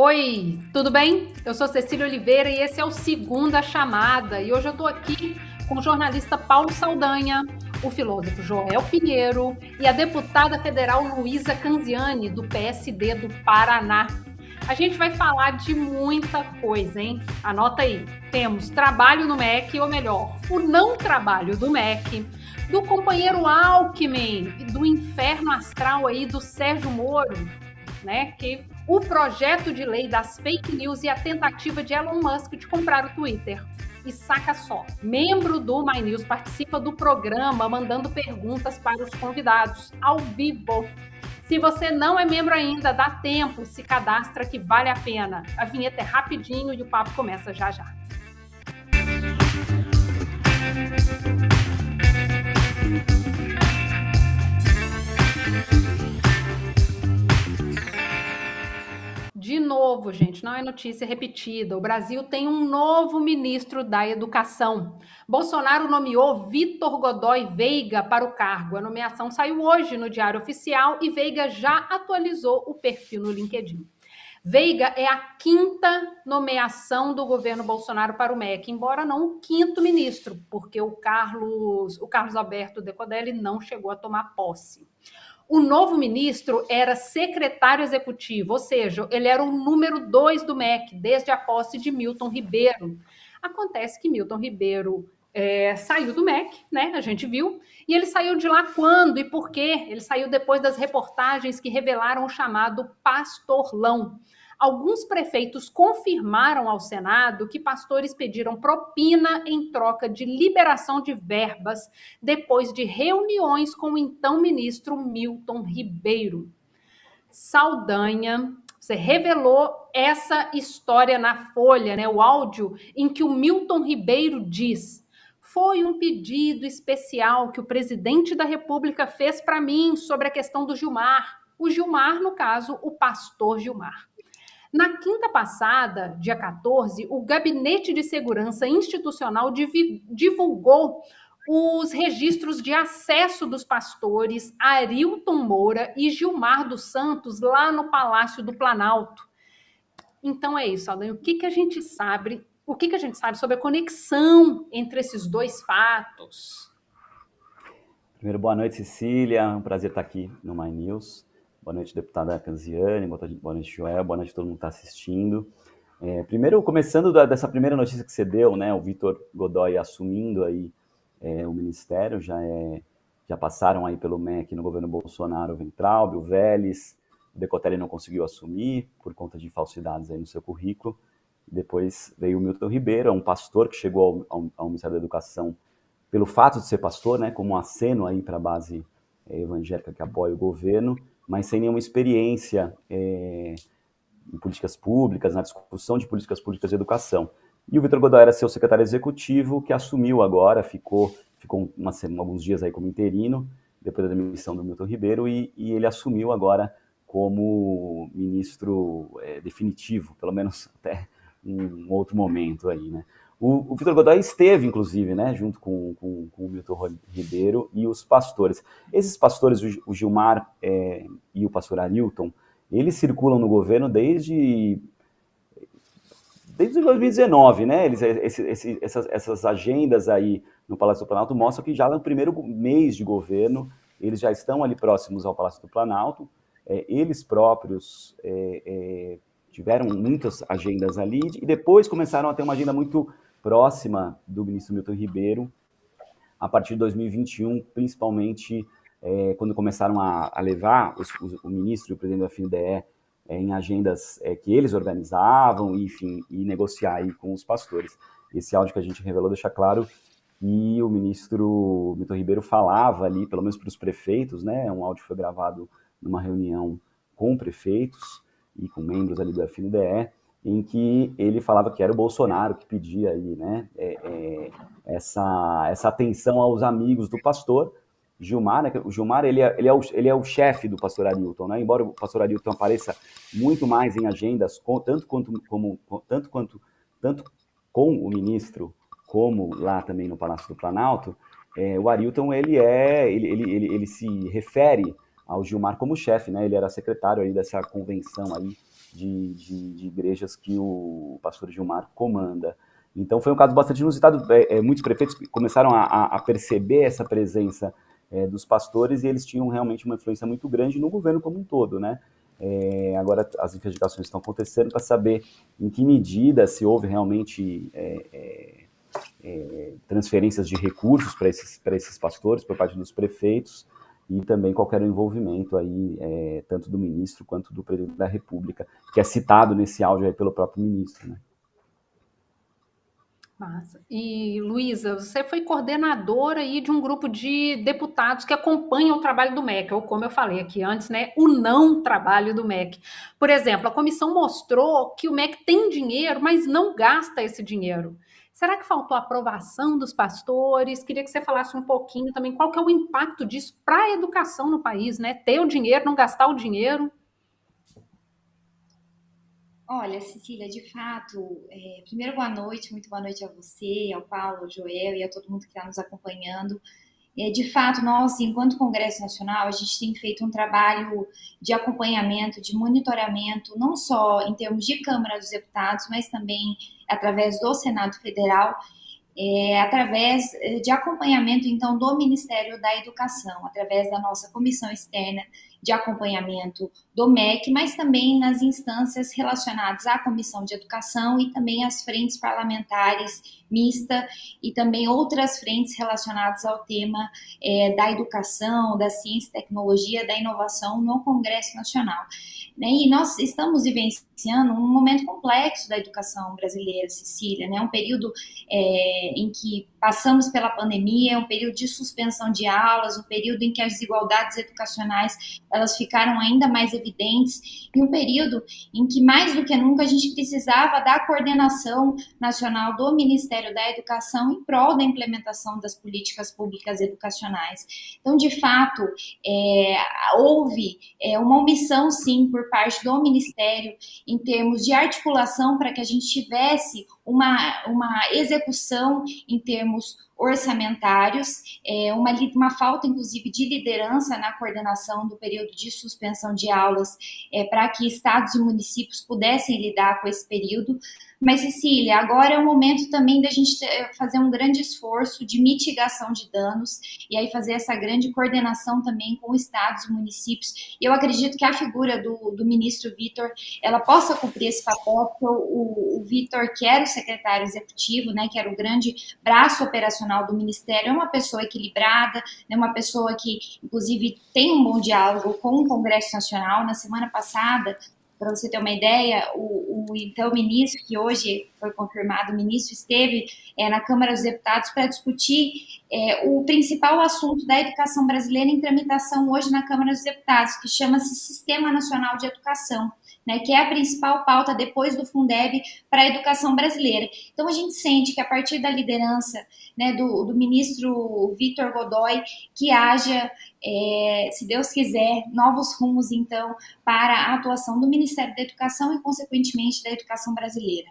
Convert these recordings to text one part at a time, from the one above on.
Oi, tudo bem? Eu sou Cecília Oliveira e esse é o Segunda Chamada. E hoje eu estou aqui com o jornalista Paulo Saldanha, o filósofo Joel Pinheiro e a deputada federal Luísa Canziani, do PSD do Paraná. A gente vai falar de muita coisa, hein? Anota aí. Temos trabalho no MEC, ou melhor, o não trabalho do MEC, do companheiro Alckmin, do inferno astral aí do Sérgio Moro, né? Que o projeto de lei das fake news e a tentativa de Elon Musk de comprar o Twitter. E saca só, membro do My News participa do programa mandando perguntas para os convidados ao vivo. Se você não é membro ainda, dá tempo, se cadastra que vale a pena. A vinheta é rapidinho e o papo começa já já. De novo, gente, não é notícia repetida. O Brasil tem um novo ministro da Educação. Bolsonaro nomeou Vitor Godoy Veiga para o cargo. A nomeação saiu hoje no Diário Oficial e Veiga já atualizou o perfil no LinkedIn. Veiga é a quinta nomeação do governo Bolsonaro para o MEC, embora não o quinto ministro, porque o Carlos, o Carlos Alberto Decodelli não chegou a tomar posse. O novo ministro era secretário executivo, ou seja, ele era o número dois do MEC, desde a posse de Milton Ribeiro. Acontece que Milton Ribeiro é, saiu do MEC, né? A gente viu. E ele saiu de lá quando e por quê? Ele saiu depois das reportagens que revelaram o chamado pastorlão. Alguns prefeitos confirmaram ao Senado que pastores pediram propina em troca de liberação de verbas depois de reuniões com o então ministro Milton Ribeiro. Saldanha, você revelou essa história na Folha, né, o áudio em que o Milton Ribeiro diz: "Foi um pedido especial que o presidente da República fez para mim sobre a questão do Gilmar. O Gilmar, no caso, o pastor Gilmar. Na quinta passada, dia 14, o Gabinete de Segurança Institucional divulgou os registros de acesso dos pastores Arilton Moura e Gilmar dos Santos lá no Palácio do Planalto. Então é isso, Aldan. O que, que a gente sabe? O que, que a gente sabe sobre a conexão entre esses dois fatos? Primeiro, boa noite, Cecília. É um prazer estar aqui no My News. Boa noite, deputada Canziane, boa noite, Joel, boa noite todo mundo que está assistindo. É, primeiro, começando da, dessa primeira notícia que você deu, né, o Vitor Godoy assumindo aí é, o ministério, já, é, já passaram aí pelo MEC no governo Bolsonaro, o Ventralbe, o Vélez, o Decotelli não conseguiu assumir por conta de falsidades aí no seu currículo. Depois veio o Milton Ribeiro, é um pastor que chegou ao, ao, ao Ministério da Educação pelo fato de ser pastor, né, como um aceno aí para a base é, evangélica que apoia o governo, mas sem nenhuma experiência é, em políticas públicas, na discussão de políticas públicas de educação. E o Vitor Godoy era seu secretário executivo, que assumiu agora, ficou, ficou uma, alguns dias aí como interino, depois da demissão do Milton Ribeiro, e, e ele assumiu agora como ministro é, definitivo, pelo menos até um outro momento aí, né? O, o Vitor Godoy esteve, inclusive, né, junto com, com, com, o Milton Ribeiro e os pastores. Esses pastores, o, Gilmar é, e o pastor Arilton, eles circulam no governo desde desde 2019, né? Eles, esse, esse, essas, essas agendas aí no Palácio do Planalto mostram que já no primeiro mês de governo eles já estão ali próximos ao Palácio do Planalto. É, eles próprios é, é, tiveram muitas agendas ali e depois começaram a ter uma agenda muito próxima do ministro Milton Ribeiro a partir de 2021, principalmente é, quando começaram a, a levar os, os, o ministro e o presidente da FNDE é, em agendas é, que eles organizavam, enfim, e negociar aí com os pastores. Esse áudio que a gente revelou deixa claro que o ministro Milton Ribeiro falava ali, pelo menos para os prefeitos, né? Um áudio foi gravado numa reunião com prefeitos e com membros ali do FNDE, em que ele falava que era o Bolsonaro que pedia aí, né, é, é, essa, essa atenção aos amigos do pastor Gilmar, né, o Gilmar ele é, ele é o, ele é o chefe do pastor Arilton, né, embora o pastor Arilton apareça muito mais em agendas, com, tanto, quanto, como, tanto, quanto, tanto com o ministro, como lá também no Palácio do Planalto, é, o Arilton ele é, ele, ele, ele, ele se refere ao Gilmar como chefe, né, ele era secretário aí dessa convenção aí de, de, de igrejas que o pastor Gilmar comanda. Então foi um caso bastante inusitado. É, é, muitos prefeitos começaram a, a perceber essa presença é, dos pastores e eles tinham realmente uma influência muito grande no governo como um todo, né? É, agora as investigações estão acontecendo para saber em que medida se houve realmente é, é, transferências de recursos para esses, esses pastores por parte dos prefeitos e também qualquer envolvimento aí, é, tanto do ministro quanto do presidente da República, que é citado nesse áudio pelo próprio ministro. Né? Massa. E, Luísa, você foi coordenadora aí de um grupo de deputados que acompanham o trabalho do MEC, ou como eu falei aqui antes, né, o não trabalho do MEC. Por exemplo, a comissão mostrou que o MEC tem dinheiro, mas não gasta esse dinheiro. Será que faltou aprovação dos pastores? Queria que você falasse um pouquinho também qual que é o impacto disso para a educação no país, né? Ter o dinheiro, não gastar o dinheiro. Olha, Cecília, de fato, é, primeiro boa noite, muito boa noite a você, ao Paulo, ao Joel e a todo mundo que está nos acompanhando. É, de fato, nós, enquanto Congresso Nacional, a gente tem feito um trabalho de acompanhamento, de monitoramento, não só em termos de Câmara dos Deputados, mas também através do Senado Federal, é, através de acompanhamento, então, do Ministério da Educação, através da nossa comissão externa de acompanhamento do MEC, mas também nas instâncias relacionadas à Comissão de Educação e também às frentes parlamentares mista e também outras frentes relacionadas ao tema é, da educação, da ciência, tecnologia, da inovação no Congresso Nacional. Né? E nós estamos vivenciando um momento complexo da educação brasileira, Cecília, né? um período é, em que passamos pela pandemia, um período de suspensão de aulas, um período em que as desigualdades educacionais elas ficaram ainda mais evidentes e um período em que mais do que nunca a gente precisava da coordenação nacional do Ministério da Educação em prol da implementação das políticas públicas educacionais. Então, de fato, é, houve é, uma omissão, sim, por parte do Ministério em termos de articulação para que a gente tivesse uma, uma execução em termos orçamentários, é, uma, uma falta, inclusive, de liderança na coordenação do período de suspensão de aulas, é, para que estados e municípios pudessem lidar com esse período. Mas, Cecília, agora é o momento também da gente fazer um grande esforço de mitigação de danos e aí fazer essa grande coordenação também com estados municípios. E eu acredito que a figura do, do ministro Vitor, ela possa cumprir esse papel, porque o, o Vitor, que era o secretário executivo, né, que era o grande braço operacional do ministério, é uma pessoa equilibrada, é uma pessoa que, inclusive, tem um bom diálogo com o Congresso Nacional. Na semana passada, para você ter uma ideia, o, o, então ministro, que hoje foi confirmado, o ministro esteve é, na Câmara dos Deputados para discutir é, o principal assunto da educação brasileira em tramitação hoje na Câmara dos Deputados, que chama-se Sistema Nacional de Educação né, que é a principal pauta depois do Fundeb para a educação brasileira. Então a gente sente que a partir da liderança né, do, do ministro Vitor Godoy, que haja, é, se Deus quiser, novos rumos então para a atuação do Ministério da Educação e consequentemente da educação brasileira.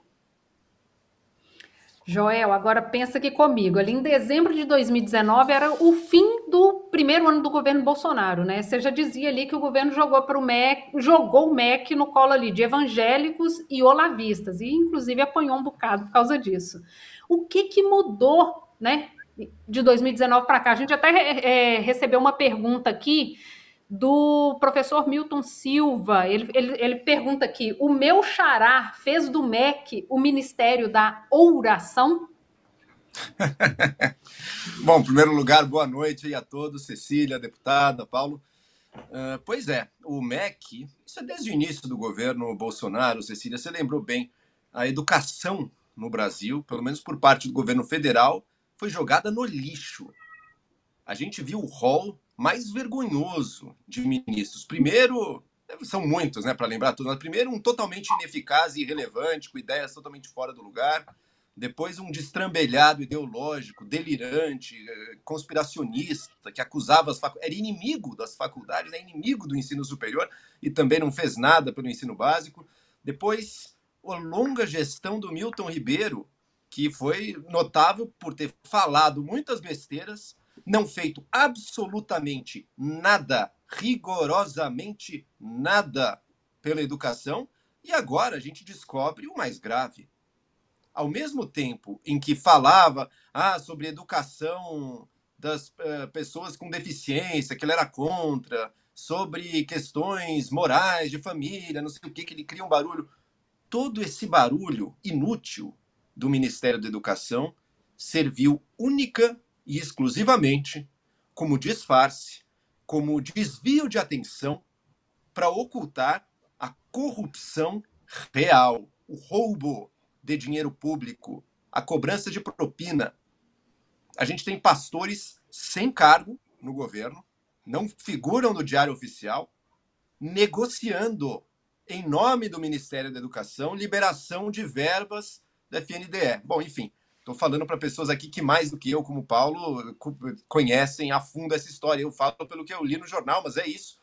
Joel, agora pensa aqui comigo. Ali em dezembro de 2019 era o fim do primeiro ano do governo Bolsonaro, né? Você já dizia ali que o governo jogou para o MEC, jogou o MEC no colo ali de evangélicos e olavistas, e inclusive apanhou um bocado por causa disso. O que, que mudou, né? De 2019 para cá? A gente até é, recebeu uma pergunta aqui do professor Milton Silva. Ele, ele, ele, pergunta aqui: o meu xará fez do MEC o Ministério da Oração? Bom, em primeiro lugar, boa noite a todos, Cecília, deputada, Paulo. Uh, pois é, o MEC, isso é desde o início do governo Bolsonaro, Cecília, você lembrou bem, a educação no Brasil, pelo menos por parte do governo federal, foi jogada no lixo. A gente viu o rol mais vergonhoso de ministros. Primeiro, são muitos, né, para lembrar tudo. Mas primeiro, um totalmente ineficaz e irrelevante, com ideias totalmente fora do lugar. Depois, um destrambelhado ideológico, delirante, eh, conspiracionista, que acusava as faculdades, era inimigo das faculdades, inimigo do ensino superior e também não fez nada pelo ensino básico. Depois, a longa gestão do Milton Ribeiro, que foi notável por ter falado muitas besteiras, não feito absolutamente nada, rigorosamente nada pela educação, E agora a gente descobre o mais grave. Ao mesmo tempo em que falava ah, sobre educação das uh, pessoas com deficiência, que ele era contra, sobre questões morais de família, não sei o que, que ele cria um barulho. Todo esse barulho inútil do Ministério da Educação serviu única e exclusivamente como disfarce, como desvio de atenção para ocultar a corrupção real, o roubo de dinheiro público, a cobrança de propina. A gente tem pastores sem cargo no governo, não figuram no Diário Oficial, negociando, em nome do Ministério da Educação, liberação de verbas da FNDE. Bom, enfim, estou falando para pessoas aqui que mais do que eu, como Paulo, conhecem a fundo essa história. Eu falo pelo que eu li no jornal, mas é isso.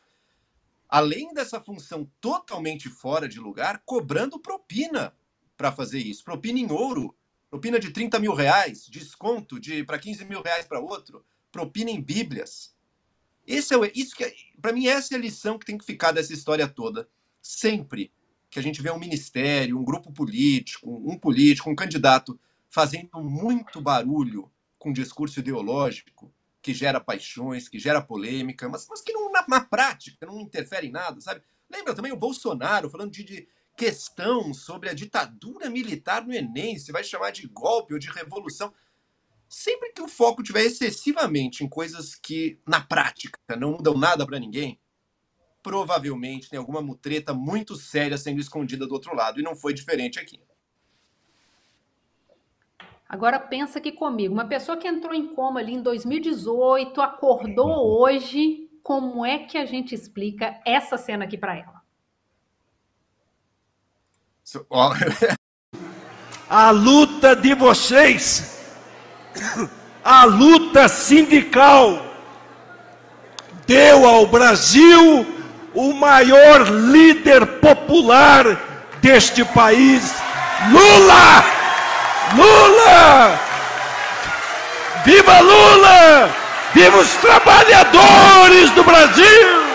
Além dessa função totalmente fora de lugar, cobrando propina para fazer isso. Propina em ouro, propina de 30 mil reais, desconto de para 15 mil reais para outro, propina em bíblias. Esse é o, isso que é, para mim essa é a lição que tem que ficar dessa história toda. Sempre que a gente vê um ministério, um grupo político, um político, um candidato fazendo muito barulho com discurso ideológico que gera paixões, que gera polêmica, mas, mas que não, na, na prática não interfere em nada, sabe? Lembra também o Bolsonaro falando de, de questão sobre a ditadura militar no Enem, se vai chamar de golpe ou de revolução sempre que o foco estiver excessivamente em coisas que, na prática, não mudam nada para ninguém, provavelmente tem alguma mutreta muito séria sendo escondida do outro lado. E não foi diferente aqui. Agora pensa aqui comigo, uma pessoa que entrou em coma ali em 2018, acordou uhum. hoje, como é que a gente explica essa cena aqui para ela? a luta de vocês a luta sindical deu ao Brasil o maior líder popular deste país, Lula! Lula! Viva Lula! Viva os trabalhadores do Brasil!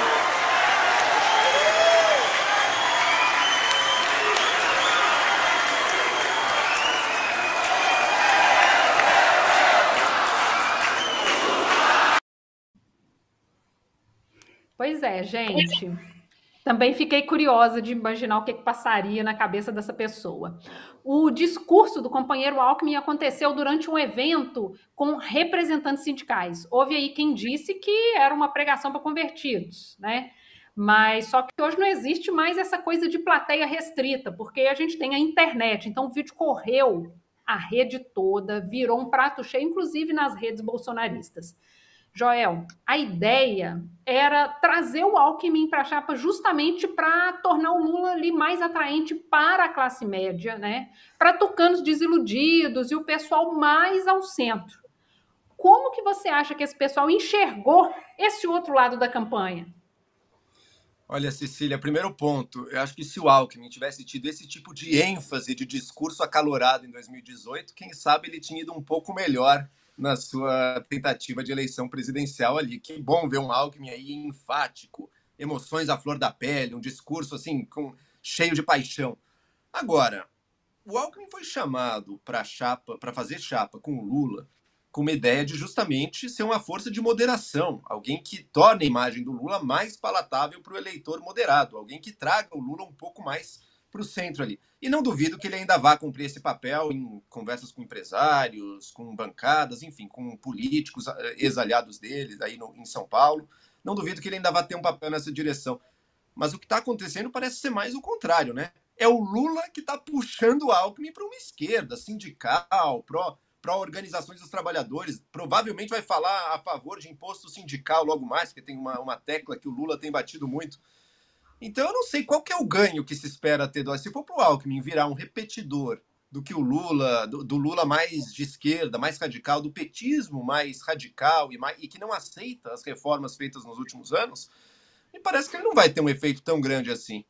Pois é, gente. Também fiquei curiosa de imaginar o que, que, passaria na cabeça dessa pessoa. O discurso do companheiro Alckmin aconteceu durante um evento com representantes sindicais. Houve aí quem disse que era uma pregação para convertidos, né? Mas só que hoje não existe mais essa coisa de plateia restrita, porque a gente tem a internet. Então o vídeo correu a rede toda, virou um prato cheio, inclusive nas redes bolsonaristas. Joel, a ideia era trazer o Alckmin para a chapa justamente para tornar o Lula ali mais atraente para a classe média, né? Para tucanos desiludidos e o pessoal mais ao centro. Como que você acha que esse pessoal enxergou esse outro lado da campanha? Olha, Cecília, primeiro ponto, eu acho que se o Alckmin tivesse tido esse tipo de ênfase de discurso acalorado em 2018, quem sabe ele tinha ido um pouco melhor na sua tentativa de eleição presidencial ali. Que bom ver um Alckmin aí enfático, emoções à flor da pele, um discurso assim com cheio de paixão. Agora, o Alckmin foi chamado para chapa, para fazer chapa com o Lula, com uma ideia de justamente ser uma força de moderação, alguém que torne a imagem do Lula mais palatável para o eleitor moderado, alguém que traga o Lula um pouco mais para o centro ali. E não duvido que ele ainda vá cumprir esse papel em conversas com empresários, com bancadas, enfim, com políticos eh, ex-aliados dele aí no, em São Paulo. Não duvido que ele ainda vá ter um papel nessa direção. Mas o que está acontecendo parece ser mais o contrário, né? É o Lula que está puxando o Alckmin para uma esquerda sindical, pró para organizações dos trabalhadores. Provavelmente vai falar a favor de imposto sindical logo mais, porque tem uma, uma tecla que o Lula tem batido muito então eu não sei qual que é o ganho que se espera ter do se for para o Alckmin virar um repetidor do que o Lula, do, do, Lula mais de esquerda, mais radical, do petismo mais radical e, mais, e que não aceita as reformas feitas nos últimos anos, me parece que ele não vai ter um efeito tão grande assim.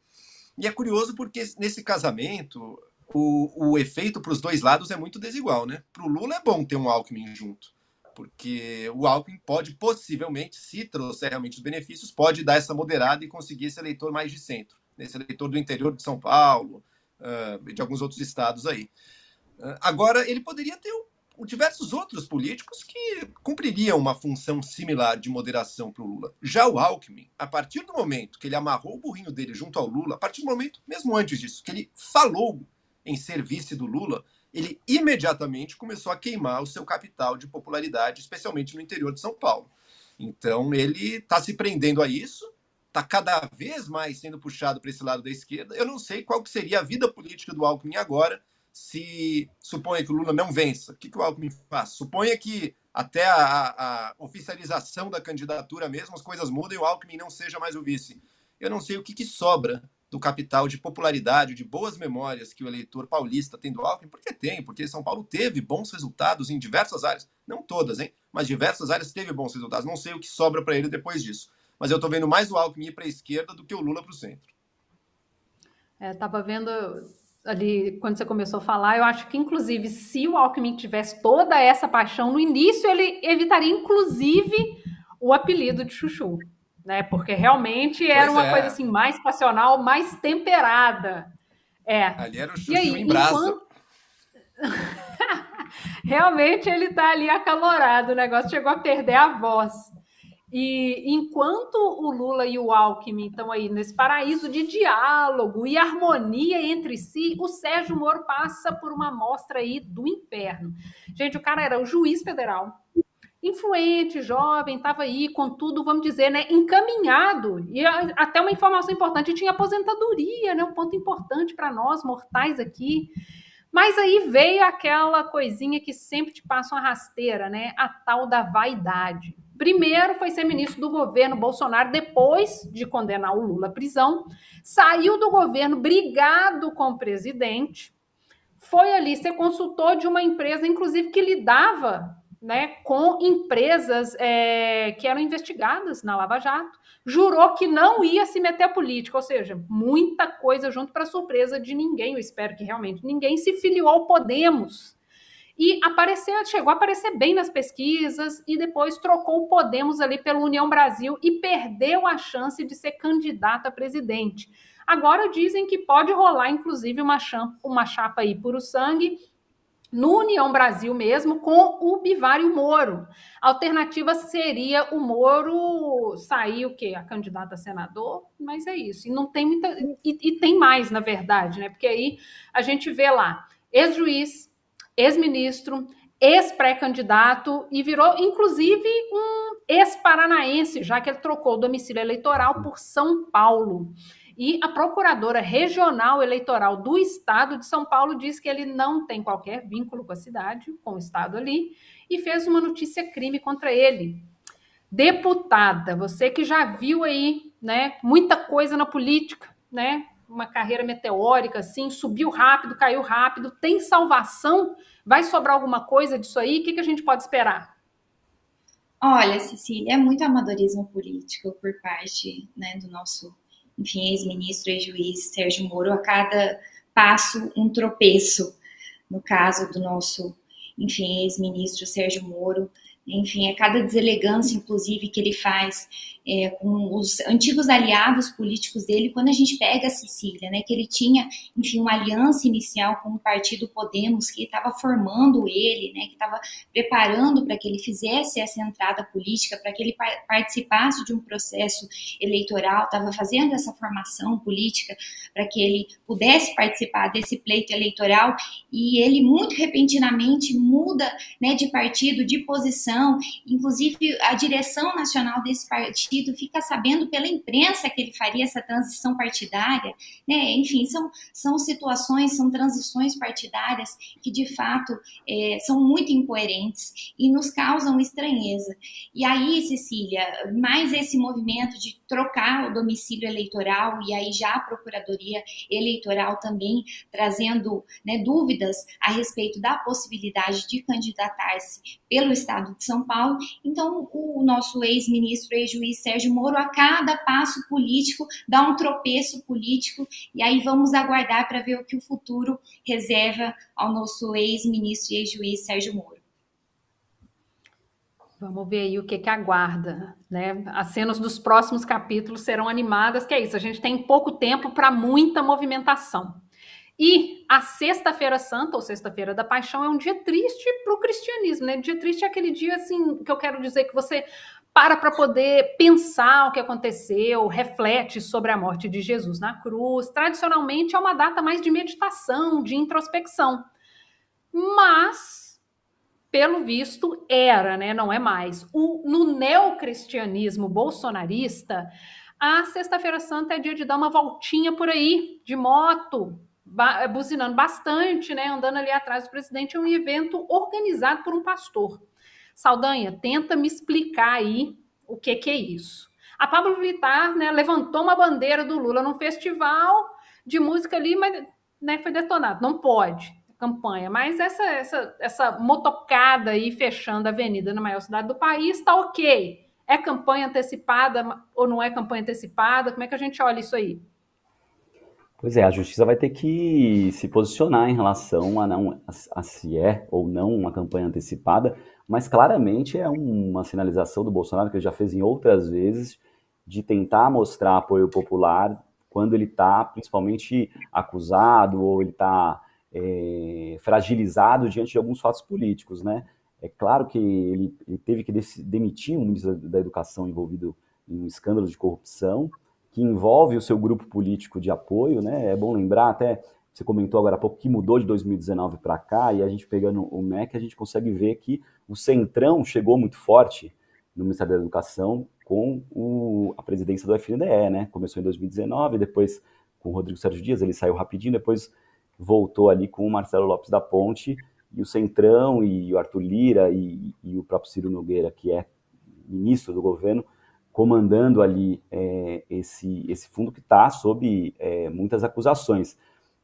E é curioso porque nesse casamento o, o efeito para os dois lados é muito desigual, né? Para o Lula é bom ter um Alckmin junto porque o Alckmin pode possivelmente, se trouxer realmente os benefícios, pode dar essa moderada e conseguir esse eleitor mais de centro. nesse eleitor do interior de São Paulo uh, de alguns outros estados aí. Uh, agora, ele poderia ter diversos outros políticos que cumpririam uma função similar de moderação para o Lula. Já o Alckmin, a partir do momento que ele amarrou o burrinho dele junto ao Lula, a partir do momento, mesmo antes disso, que ele falou em ser vice do Lula, ele imediatamente começou a queimar o seu capital de popularidade, especialmente no interior de São Paulo. Então ele está se prendendo a isso, está cada vez mais sendo puxado para esse lado da esquerda. Eu não sei qual seria a vida política do Alckmin agora, se suponha que o Lula não vença, o que, que o Alckmin faz? Suponha que até a, a, oficialização da candidatura mesmo, as coisas mudem e o Alckmin não seja mais o vice. Eu não sei o que, que sobra do capital de popularidade, de boas memórias que o eleitor paulista tem do Alckmin, porque tem, porque São Paulo teve bons resultados em diversas áreas, não todas, hein, mas diversas áreas teve bons resultados. Não sei o que sobra para ele depois disso, mas eu estou vendo mais o Alckmin ir para a esquerda do que o Lula para o centro. Estava é, vendo ali quando você começou a falar, eu acho que inclusive se o Alckmin tivesse toda essa paixão no início, ele evitaria inclusive o apelido de Chuchu, né? Porque realmente era pois uma é. coisa assim mais passional, mais temperada. É. Ali era o Chuchu aí, em brasa. Enquanto... realmente ele está ali acalorado, o negócio chegou a perder a voz. E enquanto o Lula e o Alckmin estão aí nesse paraíso de diálogo e harmonia entre si, o Sérgio Moro passa por uma mostra aí do inferno. Gente, o cara era o juiz federal, influente, jovem, estava aí com tudo, vamos dizer, né, encaminhado. E até uma informação importante, tinha aposentadoria, né, um ponto importante para nós mortais aqui. Mas aí veio aquela coisinha que sempre te passa uma rasteira, né, a tal da vaidade. Primeiro foi ser ministro do governo Bolsonaro, depois de condenar o Lula à prisão, saiu do governo brigado com o presidente, foi ali ser consultor de uma empresa, inclusive, que lidava né, com empresas é, que eram investigadas na Lava Jato, jurou que não ia se meter a política, ou seja, muita coisa junto para surpresa de ninguém, eu espero que realmente ninguém se filiou ao Podemos. E apareceu, chegou a aparecer bem nas pesquisas e depois trocou o Podemos ali pela União Brasil e perdeu a chance de ser candidato a presidente. Agora dizem que pode rolar, inclusive, uma chapa, uma chapa aí por o sangue no União Brasil mesmo, com o Bivário Moro. A alternativa seria o Moro sair o quê? A candidata a senador, mas é isso. E não tem muita. E, e tem mais, na verdade, né? Porque aí a gente vê lá, ex-juiz, ex-ministro, ex-pré-candidato e virou, inclusive, um ex-paranaense, já que ele trocou o domicílio eleitoral por São Paulo. E a procuradora regional eleitoral do estado de São Paulo diz que ele não tem qualquer vínculo com a cidade, com o estado ali, e fez uma notícia crime contra ele. Deputada, você que já viu aí, né, muita coisa na política, né? uma carreira meteórica, assim, subiu rápido, caiu rápido, tem salvação? Vai sobrar alguma coisa disso aí? O que, que a gente pode esperar? Olha, Cecília, é muito amadorismo político por parte né, do nosso, enfim, ex-ministro e juiz Sérgio Moro. A cada passo, um tropeço. No caso do nosso, enfim, ex-ministro Sérgio Moro, enfim, a cada deselegância, inclusive, que ele faz é, com os antigos aliados políticos dele, quando a gente pega a Sicília, né, que ele tinha, enfim, uma aliança inicial com o partido Podemos, que estava formando ele, né, que estava preparando para que ele fizesse essa entrada política, para que ele participasse de um processo eleitoral, estava fazendo essa formação política para que ele pudesse participar desse pleito eleitoral, e ele muito repentinamente muda né, de partido, de posição, inclusive a direção nacional desse partido partido fica sabendo pela imprensa que ele faria essa transição partidária, né? Enfim, são, são situações, são transições partidárias que de fato é, são muito incoerentes e nos causam estranheza. E aí, Cecília, mais esse movimento de trocar o domicílio eleitoral e aí já a Procuradoria Eleitoral também trazendo né, dúvidas a respeito da possibilidade de candidatar-se pelo Estado de São Paulo. Então, o nosso ex-ministro, ex-juiz Sérgio Moro, a cada passo político, dá um tropeço político, e aí vamos aguardar para ver o que o futuro reserva ao nosso ex-ministro e ex-juiz Sérgio Moro. Vamos ver aí o que, que aguarda, né? As cenas dos próximos capítulos serão animadas, que é isso, a gente tem pouco tempo para muita movimentação. E a Sexta-feira Santa, ou Sexta-feira da Paixão, é um dia triste para o cristianismo, né? Dia triste é aquele dia, assim, que eu quero dizer que você para para poder pensar o que aconteceu, reflete sobre a morte de Jesus na cruz. Tradicionalmente é uma data mais de meditação, de introspecção. Mas, pelo visto, era, né? Não é mais. O, no neocristianismo bolsonarista, a Sexta-feira Santa é dia de dar uma voltinha por aí, de moto, buzinando bastante, né? Andando ali atrás do presidente. É um evento organizado por um pastor. Saldanha, tenta me explicar aí o que, que é isso. A Pablo Vittar né, levantou uma bandeira do Lula num festival de música ali, mas né, foi detonado. Não pode campanha, mas essa, essa, essa motocada aí fechando a avenida na maior cidade do país está ok. É campanha antecipada ou não é campanha antecipada? Como é que a gente olha isso aí? Pois é, a justiça vai ter que se posicionar em relação a, não, a, a se é ou não uma campanha antecipada, mas claramente é uma sinalização do Bolsonaro, que ele já fez em outras vezes, de tentar mostrar apoio popular quando ele está principalmente acusado ou ele está é, fragilizado diante de alguns fatos políticos, né? É claro que ele, ele teve que demitir um ministro da Educação envolvido em um escândalo de corrupção, que envolve o seu grupo político de apoio, né? É bom lembrar até você comentou agora há pouco que mudou de 2019 para cá, e a gente pegando o MEC, a gente consegue ver que o Centrão chegou muito forte no Ministério da Educação com o, a presidência do FNDE, né? Começou em 2019, depois com o Rodrigo Sérgio Dias, ele saiu rapidinho, depois voltou ali com o Marcelo Lopes da Ponte, e o Centrão, e o Arthur Lira, e, e o próprio Ciro Nogueira, que é ministro do governo, comandando ali é, esse, esse fundo que está sob é, muitas acusações.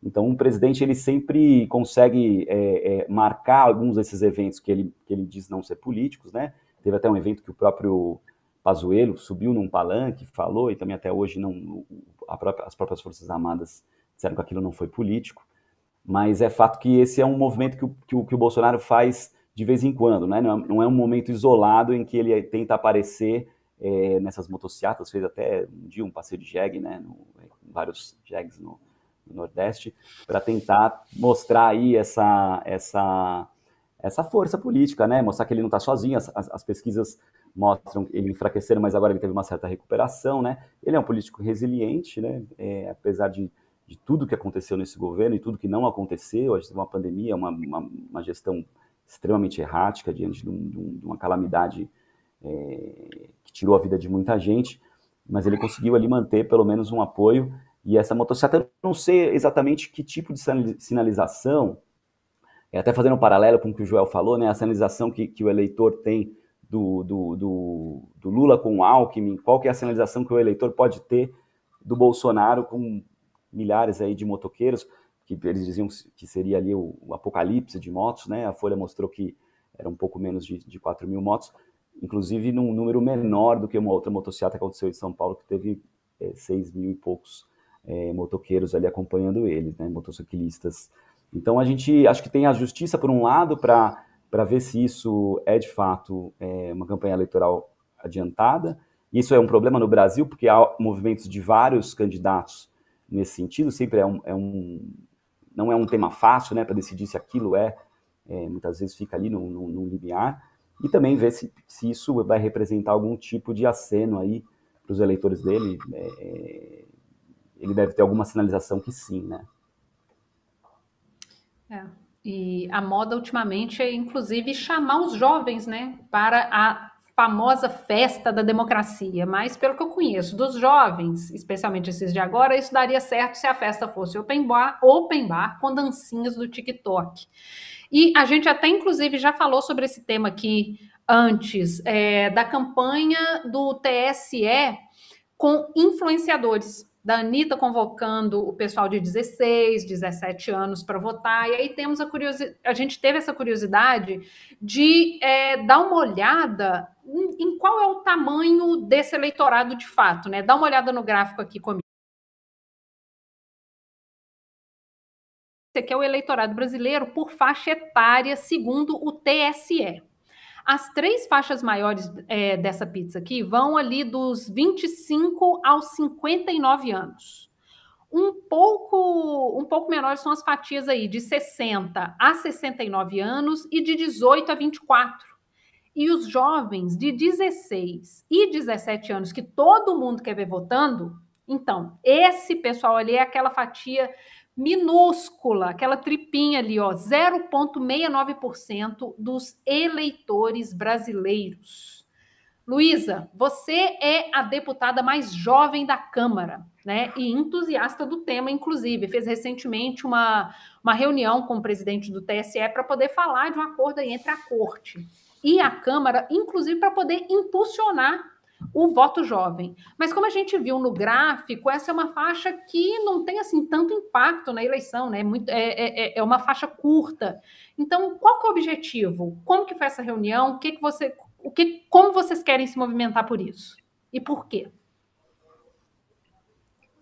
Então, o presidente ele sempre consegue é, é, marcar alguns desses eventos que ele, que ele diz não ser políticos, né? Teve até um evento que o próprio Pazuello subiu num palanque, falou, e também até hoje não, própria, as próprias Forças Armadas disseram que aquilo não foi político. Mas é fato que esse é um movimento que o, que o, que o Bolsonaro faz de vez em quando, né? Não é, não é um momento isolado em que ele tenta aparecer é, nessas motocicletas, fez até um dia um passeio de jegue, né? No, vários jegues no, no Nordeste, para tentar mostrar aí essa, essa, essa força política, né? Mostrar que ele não está sozinho. As, as, as, pesquisas mostram ele enfraqueceram, mas agora ele teve uma certa recuperação, né? Ele é um político resiliente, né? É, apesar de, de tudo que aconteceu nesse governo e tudo que não aconteceu, a gente teve uma pandemia, uma, uma, uma gestão extremamente errática diante de, um, de uma calamidade é, que tirou a vida de muita gente, mas ele conseguiu ali manter pelo menos um apoio. E essa motocicleta, eu não sei exatamente que tipo de sinalização, é, até fazendo um paralelo com o que o Joel falou, né, a sinalização que, que o eleitor tem do, do, do, do, Lula com o Alckmin, qual que é a sinalização que o eleitor pode ter do Bolsonaro com milhares aí de motoqueiros, que eles diziam que seria ali o, o apocalipse de motos, né, a Folha mostrou que era um pouco menos de, de 4 mil motos, inclusive num número menor do que uma outra motocicleta que aconteceu em São Paulo, que teve é, 6 mil e poucos é, motoqueiros ali acompanhando eles, né, motociclistas. Então a gente acho que tem a justiça por um lado para ver se isso é de fato é, uma campanha eleitoral adiantada. Isso é um problema no Brasil porque há movimentos de vários candidatos nesse sentido. Sempre é um, é um não é um tema fácil, né, para decidir se aquilo é, é, muitas vezes fica ali no, no limiar e também ver se, se isso vai representar algum tipo de aceno aí para os eleitores dele, é, é ele deve ter alguma sinalização que sim, né? É. E a moda ultimamente é, inclusive, chamar os jovens, né, para a famosa festa da democracia. Mas, pelo que eu conheço dos jovens, especialmente esses de agora, isso daria certo se a festa fosse open bar, open bar com dancinhas do TikTok. E a gente até, inclusive, já falou sobre esse tema aqui antes, é, da campanha do TSE com influenciadores da Anitta convocando o pessoal de 16, 17 anos para votar. E aí temos a curiosidade, a gente teve essa curiosidade de é, dar uma olhada em, em, qual é o tamanho desse eleitorado de fato, né? Dá uma olhada no gráfico aqui comigo. Esse aqui é o eleitorado brasileiro por faixa etária, segundo o TSE. As três faixas maiores é, dessa pizza aqui vão ali dos 25 aos 59 anos. Um pouco, um pouco menores são as fatias aí de 60 a 69 anos e de 18 a 24. E os jovens de 16 e 17 anos, que todo mundo quer ver votando, então, esse pessoal ali é aquela fatia minúscula, aquela tripinha ali, ó, 0,69% dos eleitores brasileiros. Luísa, você é a deputada mais jovem da Câmara, né? E entusiasta do tema, inclusive. Fez recentemente uma, uma reunião com o presidente do TSE para poder falar de um acordo entre a corte e a Câmara, inclusive para poder impulsionar o voto jovem. Mas como a gente viu no gráfico, essa é uma faixa que não tem assim tanto impacto na eleição, né? Muito, é, é, é uma faixa curta. Então, qual é o objetivo? Como que foi essa reunião? O que, que você o que, como vocês querem se movimentar por isso? E por quê?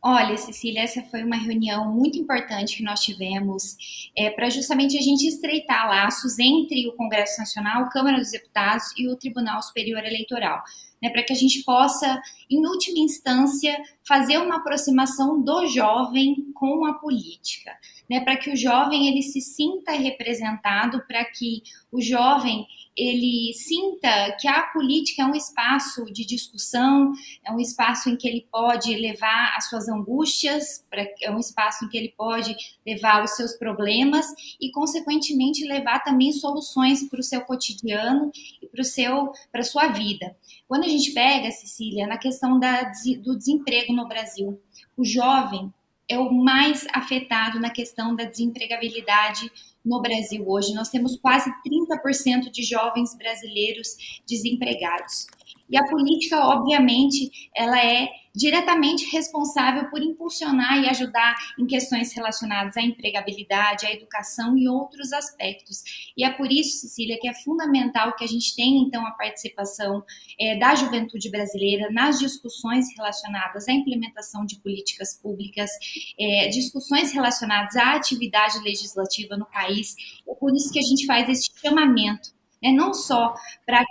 Olha, Cecília, essa foi uma reunião muito importante que nós tivemos é, para justamente a gente estreitar laços entre o Congresso Nacional, Câmara dos Deputados e o Tribunal Superior Eleitoral, né, para que a gente possa, em última instância, fazer uma aproximação do jovem com a política, né, para que o jovem ele se sinta representado, para que o jovem ele sinta que a política é um espaço de discussão, é um espaço em que ele pode levar as suas angústias, é um espaço em que ele pode levar os seus problemas e, consequentemente, levar também soluções para o seu cotidiano e para o seu para a sua vida. Quando a gente pega, Cecília, na questão da, do desemprego no Brasil, o jovem é o mais afetado na questão da desempregabilidade no Brasil hoje. Nós temos quase 30% de jovens brasileiros desempregados. E a política, obviamente, ela é diretamente responsável por impulsionar e ajudar em questões relacionadas à empregabilidade, à educação e outros aspectos. E é por isso, Cecília, que é fundamental que a gente tenha, então, a participação é, da juventude brasileira nas discussões relacionadas à implementação de políticas públicas, é, discussões relacionadas à atividade legislativa no país. É por isso que a gente faz esse chamamento, né, não só para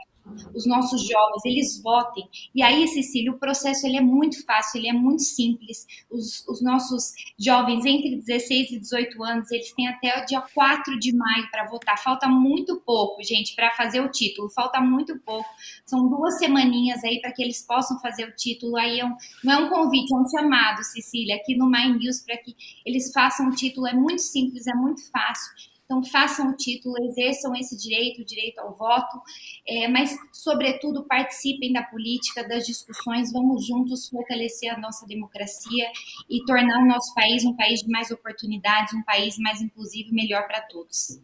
os nossos jovens, eles votem. E aí, Cecília, o processo ele é muito fácil, ele é muito simples. Os, os nossos jovens entre 16 e 18 anos, eles têm até o dia 4 de maio para votar. Falta muito pouco, gente, para fazer o título. Falta muito pouco. São duas semaninhas aí para que eles possam fazer o título. Aí é um, não é um convite, é um chamado, Cecília, aqui no My News, para que eles façam o título. É muito simples, é muito fácil. Então, façam o título, exerçam esse direito, o direito ao voto, é, mas, sobretudo, participem da política, das discussões, vamos juntos fortalecer a nossa democracia e tornar o nosso país um país de mais oportunidades, um país mais inclusivo e melhor para todos.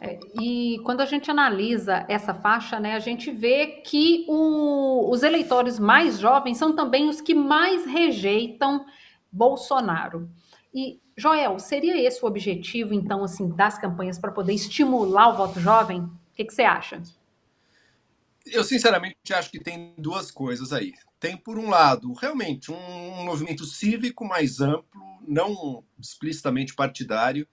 É, e quando a gente analisa essa faixa, né, a gente vê que o, os eleitores mais jovens são também os que mais rejeitam Bolsonaro. E Joel, seria esse o objetivo, então, assim, das campanhas para poder estimular o voto jovem? O que, que você acha? Eu, sinceramente, acho que tem duas coisas aí. Tem, por um lado, realmente um movimento cívico mais amplo, não explicitamente partidário,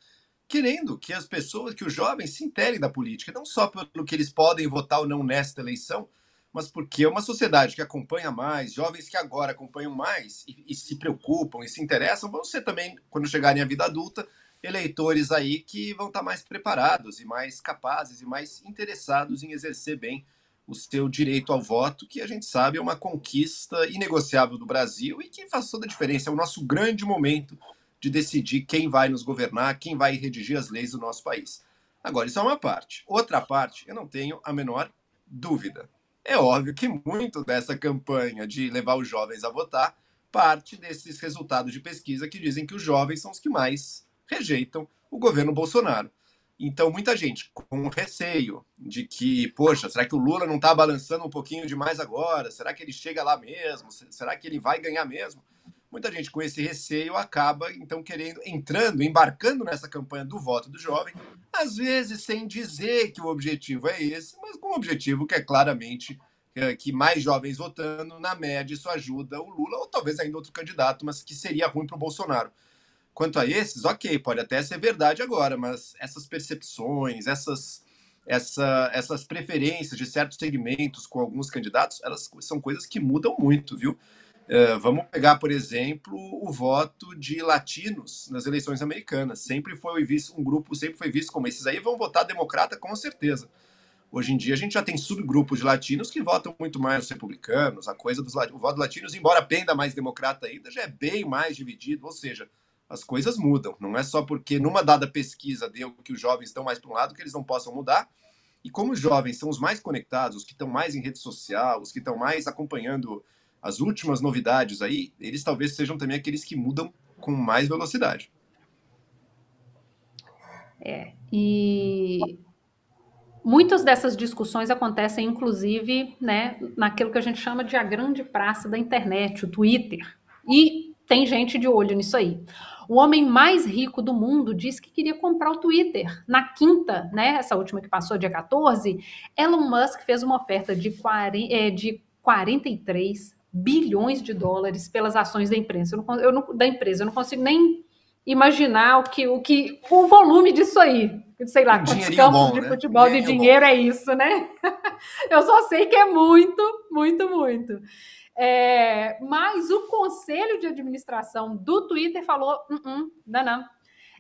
querendo que as pessoas, que os jovens se interem da política, não só pelo que eles podem votar ou não nesta eleição, mas porque é uma sociedade que acompanha mais, jovens que agora acompanham mais e, e, se preocupam e se interessam, vão ser também, quando chegarem à vida adulta, eleitores aí que vão estar mais preparados e mais capazes e mais interessados em exercer bem o seu direito ao voto, que a gente sabe é uma conquista inegociável do Brasil e que faz toda a diferença. É o nosso grande momento de decidir quem vai nos governar, quem vai redigir as leis do nosso país. Agora, isso é uma parte. Outra parte, eu não tenho a menor dúvida. É óbvio que muito dessa campanha de levar os jovens a votar parte desses resultados de pesquisa que dizem que os jovens são os que mais rejeitam o governo Bolsonaro. Então, muita gente com receio de que, poxa, será que o Lula não está balançando um pouquinho demais agora? Será que ele chega lá mesmo? Será que ele vai ganhar mesmo? Muita gente com esse receio acaba, então, querendo, entrando, embarcando nessa campanha do voto do jovem, às vezes sem dizer que o objetivo é esse, mas com um objetivo que é claramente é, que mais jovens votando, na média, isso ajuda o Lula, ou talvez ainda outro candidato, mas que seria ruim para o Bolsonaro. Quanto a esses, ok, pode até ser verdade agora, mas essas percepções, essas essa, essas preferências de certos segmentos com alguns candidatos, elas são coisas que mudam muito, viu? Uh, vamos pegar, por exemplo, o voto de latinos nas eleições americanas. Sempre foi visto, um grupo sempre foi visto como esses aí vão votar democrata com certeza. Hoje em dia a gente já tem subgrupos de latinos que votam muito mais os republicanos, a coisa dos o voto latinos, embora penda mais democrata ainda, já é bem mais dividido, ou seja, as coisas mudam. Não é só porque numa dada pesquisa deu que os jovens estão mais para um lado que eles não possam mudar. E como os jovens são os mais conectados, os que estão mais em rede social, os que estão mais acompanhando as últimas novidades aí, eles talvez sejam também aqueles que mudam com mais velocidade. É, e muitas dessas discussões acontecem, inclusive, né, naquilo que a gente chama de a grande praça da internet, o Twitter. E tem gente de olho nisso aí. O homem mais rico do mundo disse que queria comprar o Twitter. Na quinta, né, essa última que passou, dia 14, Elon Musk fez uma oferta de, 40, é, de 43 bilhões de dólares pelas ações da empresa. Eu não, eu não, da empresa. Eu não consigo nem imaginar o que o, que, o volume disso aí. Sei lá, quantos campos bom, de né? futebol de dinheiro bom. é isso, né? eu só sei que é muito, muito, muito. É, mas o conselho de administração do Twitter falou: uh -uh, não, não.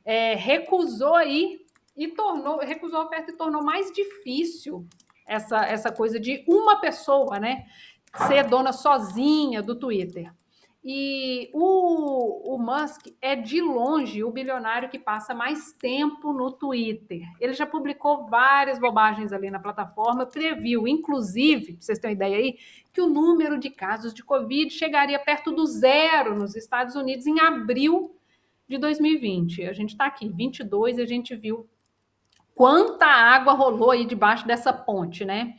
É, recusou aí e tornou, recusou a oferta e tornou mais difícil essa, essa coisa de uma pessoa, né? Ser dona sozinha do Twitter. E o, o Musk é de longe o bilionário que passa mais tempo no Twitter. Ele já publicou várias bobagens ali na plataforma, previu, inclusive, vocês terem uma ideia aí, que o número de casos de Covid chegaria perto do zero nos Estados Unidos em abril de 2020. A gente está aqui, 22, e a gente viu quanta água rolou aí debaixo dessa ponte, né?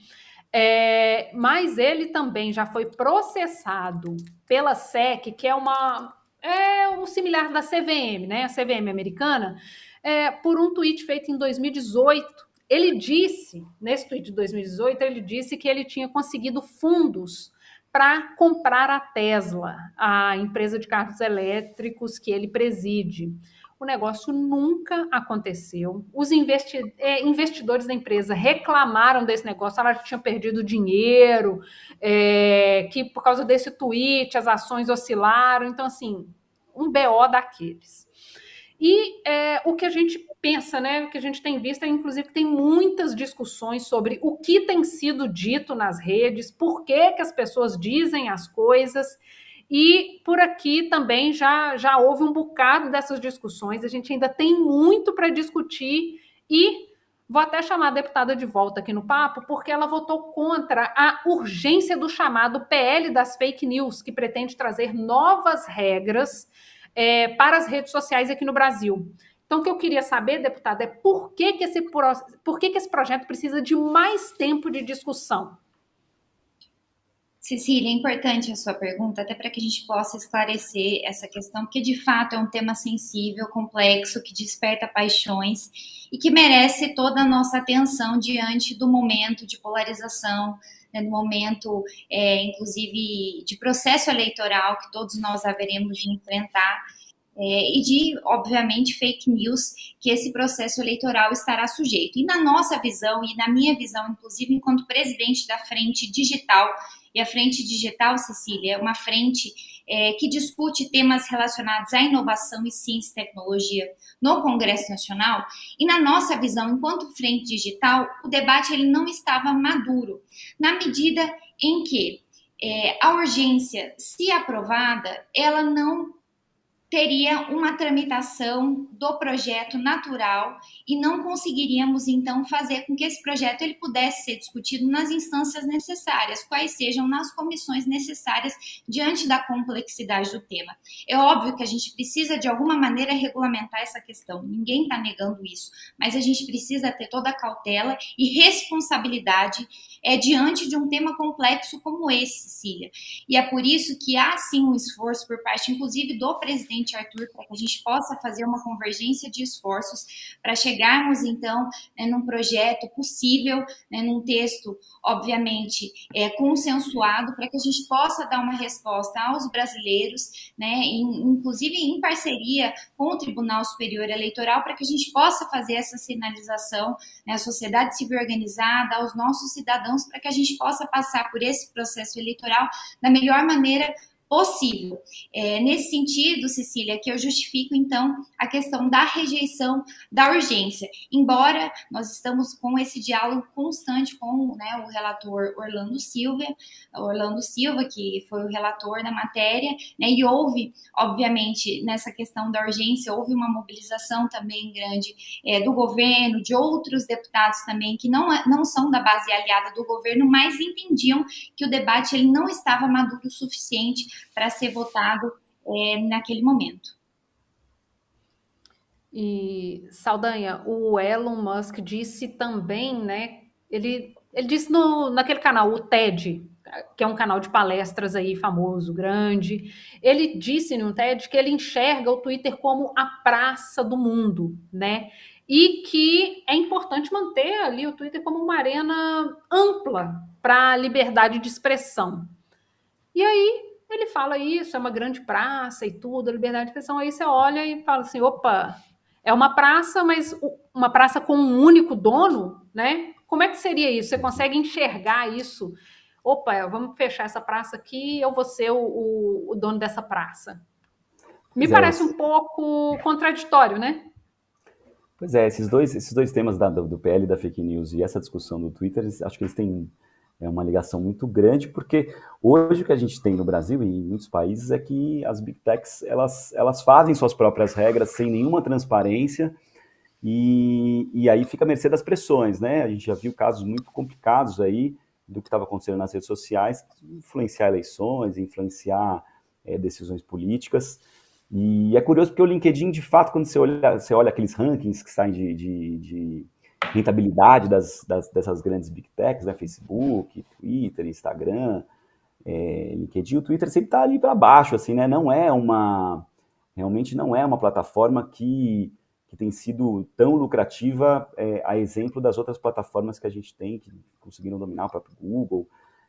É, mas ele também já foi processado pela SEC, que é uma é um similar da CVM, né? A CVM americana, é, por um tweet feito em 2018. Ele disse, nesse tweet de 2018, ele disse que ele tinha conseguido fundos para comprar a Tesla, a empresa de carros elétricos que ele preside o negócio nunca aconteceu. Os investi é, investidores da empresa reclamaram desse negócio, ela tinha perdido dinheiro, é, que por causa desse tweet as ações oscilaram. Então, assim, um BO daqueles. E é, o que a gente pensa, né, o que a gente tem visto é, inclusive, que tem muitas discussões sobre o que tem sido dito nas redes, por que, que as pessoas dizem as coisas. E por aqui também já, já houve um bocado dessas discussões, a gente ainda tem muito para discutir e vou até chamar a deputada de volta aqui no papo, porque ela votou contra a urgência do chamado PL das fake news, que pretende trazer novas regras é, para as redes sociais aqui no Brasil. Então, o que eu queria saber, deputada, é por que, que, esse, por que, que esse projeto precisa de mais tempo de discussão? Cecília, é importante a sua pergunta, até para que a gente possa esclarecer essa questão, porque de fato é um tema sensível, complexo, que desperta paixões e que merece toda a nossa atenção diante do momento de polarização, né, no momento, é, inclusive, de processo eleitoral que todos nós haveremos de enfrentar. É, e de, obviamente, fake news que esse processo eleitoral estará sujeito. E na nossa visão, e na minha visão, inclusive, enquanto presidente da Frente Digital, e a Frente Digital, Cecília, é uma frente é, que discute temas relacionados à inovação e ciência e tecnologia no Congresso Nacional. E na nossa visão, enquanto Frente Digital, o debate ele não estava maduro, na medida em que é, a urgência, se aprovada, ela não teria uma tramitação do projeto natural e não conseguiríamos então fazer com que esse projeto ele pudesse ser discutido nas instâncias necessárias, quais sejam nas comissões necessárias diante da complexidade do tema. É óbvio que a gente precisa de alguma maneira regulamentar essa questão, ninguém está negando isso, mas a gente precisa ter toda a cautela e responsabilidade é, diante de um tema complexo como esse, Cecília. E é por isso que há sim um esforço por parte, inclusive, do presidente presidente Arthur para que a gente possa fazer uma convergência de esforços para chegarmos, então, né, num projeto possível, né, num texto, obviamente, é, consensuado, para que a gente possa dar uma resposta aos brasileiros, né, em, inclusive em parceria com o Tribunal Superior Eleitoral, para que a gente possa fazer essa sinalização né, à sociedade civil organizada, aos nossos cidadãos, para que a gente possa passar por esse processo eleitoral da melhor maneira possível. É, nesse sentido, Cecília, que eu justifico, então, a questão da rejeição da urgência. Embora nós estamos com esse diálogo constante com né, o relator Orlando Silva, Orlando Silva, que foi o relator da matéria, né, e houve, obviamente, nessa questão da urgência, houve uma mobilização também grande é, do governo, de outros deputados também, que não, não são da base aliada do governo, mas entendiam que o debate ele não estava maduro o suficiente para ser votado é, naquele momento. E Saldanha, o Elon Musk disse também, né? Ele, ele disse no, naquele canal, o TED, que é um canal de palestras aí famoso, grande. Ele disse no TED que ele enxerga o Twitter como a praça do mundo, né? E que é importante manter ali o Twitter como uma arena ampla para a liberdade de expressão. E aí ele fala isso, é uma grande praça e tudo, a liberdade de expressão. Aí você olha e fala assim: opa, é uma praça, mas uma praça com um único dono, né? Como é que seria isso? Você consegue enxergar isso? Opa, vamos fechar essa praça aqui, eu vou ser o, o, o dono dessa praça. Me parece um pouco contraditório, né? Pois é, esses dois, esses dois temas da, do, do PL da fake news e essa discussão do Twitter, acho que eles têm é uma ligação muito grande, porque hoje o que a gente tem no Brasil e em muitos países é que as big techs elas, elas fazem suas próprias regras sem nenhuma transparência e, e aí fica a mercê das pressões, né? A gente já viu casos muito complicados aí do que estava acontecendo nas redes sociais, influenciar eleições, influenciar é, decisões políticas. E é curioso porque o LinkedIn, de fato, quando você olha, você olha aqueles rankings que saem de, de, de rentabilidade das, das, dessas grandes big techs, né? Facebook, Twitter, Instagram, é, LinkedIn, o Twitter sempre está ali para baixo, assim, né? Não é uma, realmente não é uma plataforma que, que tem sido tão lucrativa, é, a exemplo das outras plataformas que a gente tem, que conseguiram dominar o próprio Google.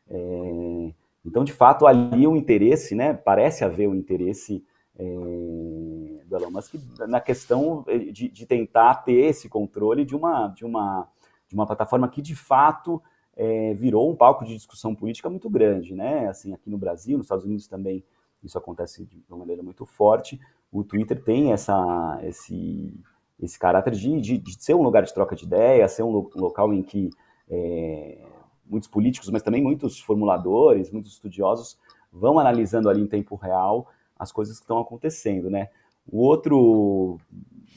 É, então, de fato, ali o interesse, né? Parece haver um interesse é, do Elon Musk na questão de, de, tentar ter esse controle de uma, de uma, de uma plataforma que de fato é, virou um palco de discussão política muito grande, né? Assim, aqui no Brasil, nos Estados Unidos também isso acontece de uma maneira muito forte. O Twitter tem essa, esse, esse caráter de, de, de ser um lugar de troca de ideias, ser um, lo, um local em que é, muitos políticos, mas também muitos formuladores, muitos estudiosos vão analisando ali em tempo real as coisas que estão acontecendo, né? O outro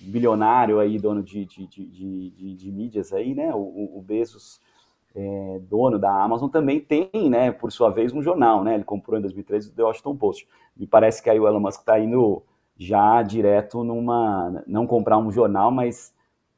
bilionário aí, dono de, de, de, de, de mídias aí, né? O, o Bezos, é, dono da Amazon, também tem, né, por sua vez, um jornal, né? Ele comprou em 2013 o The Washington Post. Me parece que aí o Elon Musk está indo já direto numa, não comprar um jornal, mas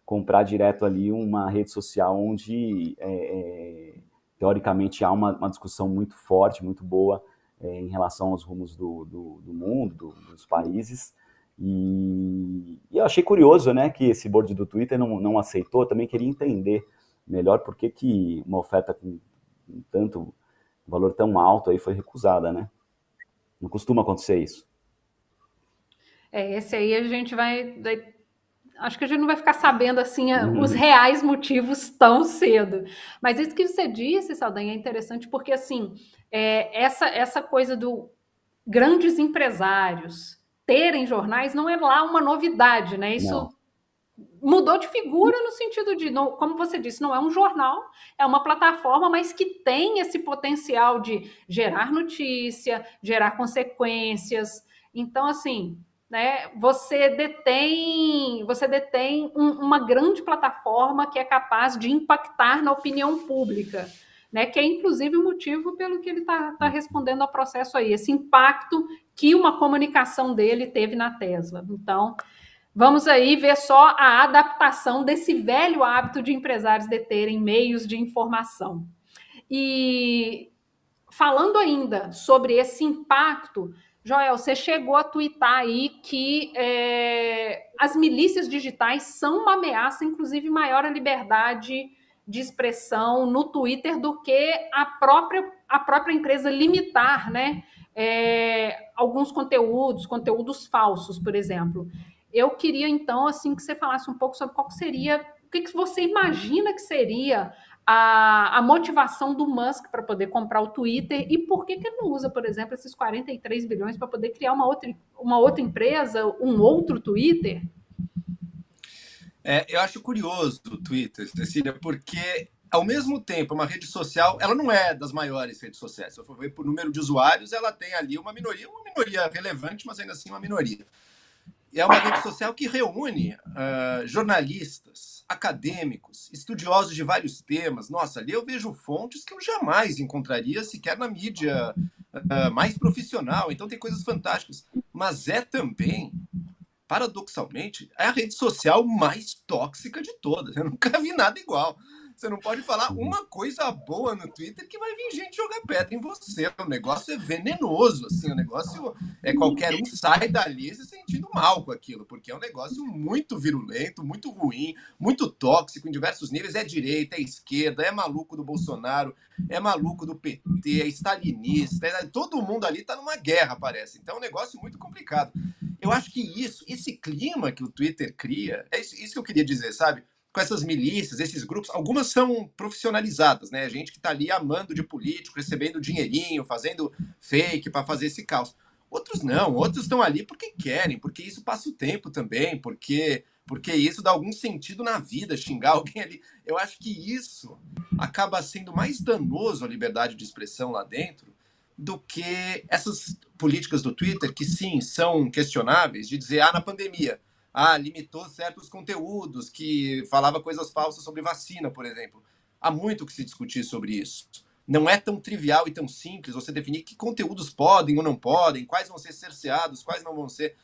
comprar direto ali uma rede social onde, é, é, teoricamente, há uma, uma discussão muito forte, muito boa em relação aos rumos do, do, do mundo, do, dos países. E, e, eu achei curioso né, que esse board do Twitter não, não aceitou, também queria entender melhor por que, que uma oferta com tanto valor tão alto aí foi recusada, né? Não costuma acontecer isso. É, esse aí a gente vai acho que a gente não vai ficar sabendo assim uhum. os reais motivos tão cedo. Mas isso que você disse, Saldanha, é interessante porque assim é, essa essa coisa do grandes empresários terem jornais não é lá uma novidade, né? Isso não. mudou de figura no sentido de, não, como você disse, não é um jornal, é uma plataforma, mas que tem esse potencial de gerar notícia, gerar consequências. Então, assim, né, você detém, você detém um, uma grande plataforma que é capaz de impactar na opinião pública, né, que é inclusive o motivo pelo que ele está tá respondendo ao processo aí, esse impacto que uma comunicação dele teve na Tesla. Então, vamos aí ver só a adaptação desse velho hábito de empresários deterem meios de informação. E falando ainda sobre esse impacto Joel, você chegou a twittar aí que é, as milícias digitais são uma ameaça, inclusive maior à liberdade de expressão no Twitter do que a própria, a própria empresa limitar né, é, alguns conteúdos, conteúdos falsos, por exemplo. Eu queria, então, assim, que você falasse um pouco sobre qual seria, o que, que você imagina que seria a, a motivação do Musk para poder comprar o Twitter e por que, que ele não usa, por exemplo, esses 43 bilhões para poder criar uma outra, uma outra empresa, um outro Twitter? É, eu acho curioso o Twitter, Cecília, porque ao mesmo tempo, uma rede social, ela não é das maiores redes sociais. Se eu for ver por número de usuários, ela tem ali uma minoria, uma minoria relevante, mas ainda assim uma minoria é uma rede social que reúne uh, jornalistas, acadêmicos, estudiosos de vários temas. Nossa, ali eu vejo fontes que eu jamais encontraria sequer na mídia uh, mais profissional. Então tem coisas fantásticas. Mas é também, paradoxalmente, é a rede social mais tóxica de todas. Eu nunca vi nada igual. Você não pode falar uma coisa boa no Twitter que vai vir gente jogar pedra em você. O negócio é venenoso, assim, o negócio é qualquer um sai dali se sentindo mal com aquilo, porque é um negócio muito virulento, muito ruim, muito tóxico em diversos níveis. É direita, é esquerda, é maluco do Bolsonaro, é maluco do PT, é stalinista, é... todo mundo ali está numa guerra, parece. Então é um negócio muito complicado. Eu acho que isso, esse clima que o Twitter cria, é isso, isso que eu queria dizer, sabe? Com essas milícias, esses grupos, algumas são profissionalizadas, né? Gente que está ali amando de político, recebendo dinheirinho, fazendo fake para fazer esse caos. Outros não, outros estão ali porque querem, porque isso passa o tempo também, porque porque isso dá algum sentido na vida, xingar alguém ali. Eu acho que isso acaba sendo mais danoso à liberdade de expressão lá dentro do que essas políticas do Twitter, que sim, são questionáveis, de dizer, ah, na pandemia, ah, limitou certos conteúdos, que falava coisas falsas sobre vacina, por exemplo. Há muito que se discutir sobre isso. Não é tão trivial e tão simples você definir que conteúdos podem ou não podem, quais vão ser cerceados, quais não vão ser.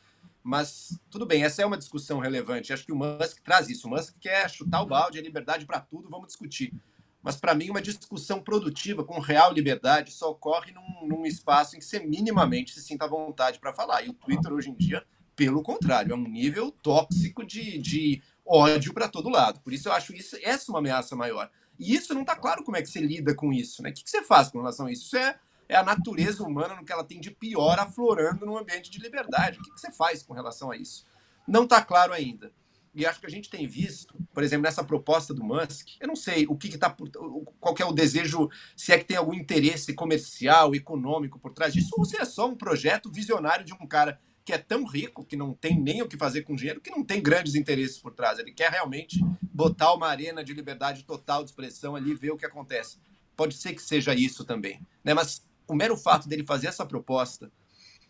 Mas tudo bem, essa é uma discussão relevante. Acho que o Musk traz isso. O Musk quer chutar o balde, a liberdade para tudo, vamos discutir. Mas para mim, uma discussão produtiva, com real liberdade, só ocorre num, num espaço em que você minimamente se sinta à vontade para falar. E o Twitter, hoje em dia, pelo contrário, é um nível tóxico de, de ódio para todo lado. Por isso eu acho isso essa uma ameaça maior. E isso não está claro como é que você lida com isso, né? O que, que você faz com relação a isso? Isso é, é a natureza humana no que ela tem de pior aflorando num ambiente de liberdade. O que, que você faz com relação a isso? Não está claro ainda. E acho que a gente tem visto, por exemplo, nessa proposta do Musk, eu não sei o que está por qual é o desejo, se é que tem algum interesse comercial, econômico por trás disso, ou se é só um projeto visionário de um cara que é tão rico, que não tem nem o que fazer com dinheiro, que não tem grandes interesses por trás. Ele quer realmente botar uma arena de liberdade total de expressão ali ver o que acontece. Pode ser que seja isso também. Né? Mas o mero fato dele fazer essa proposta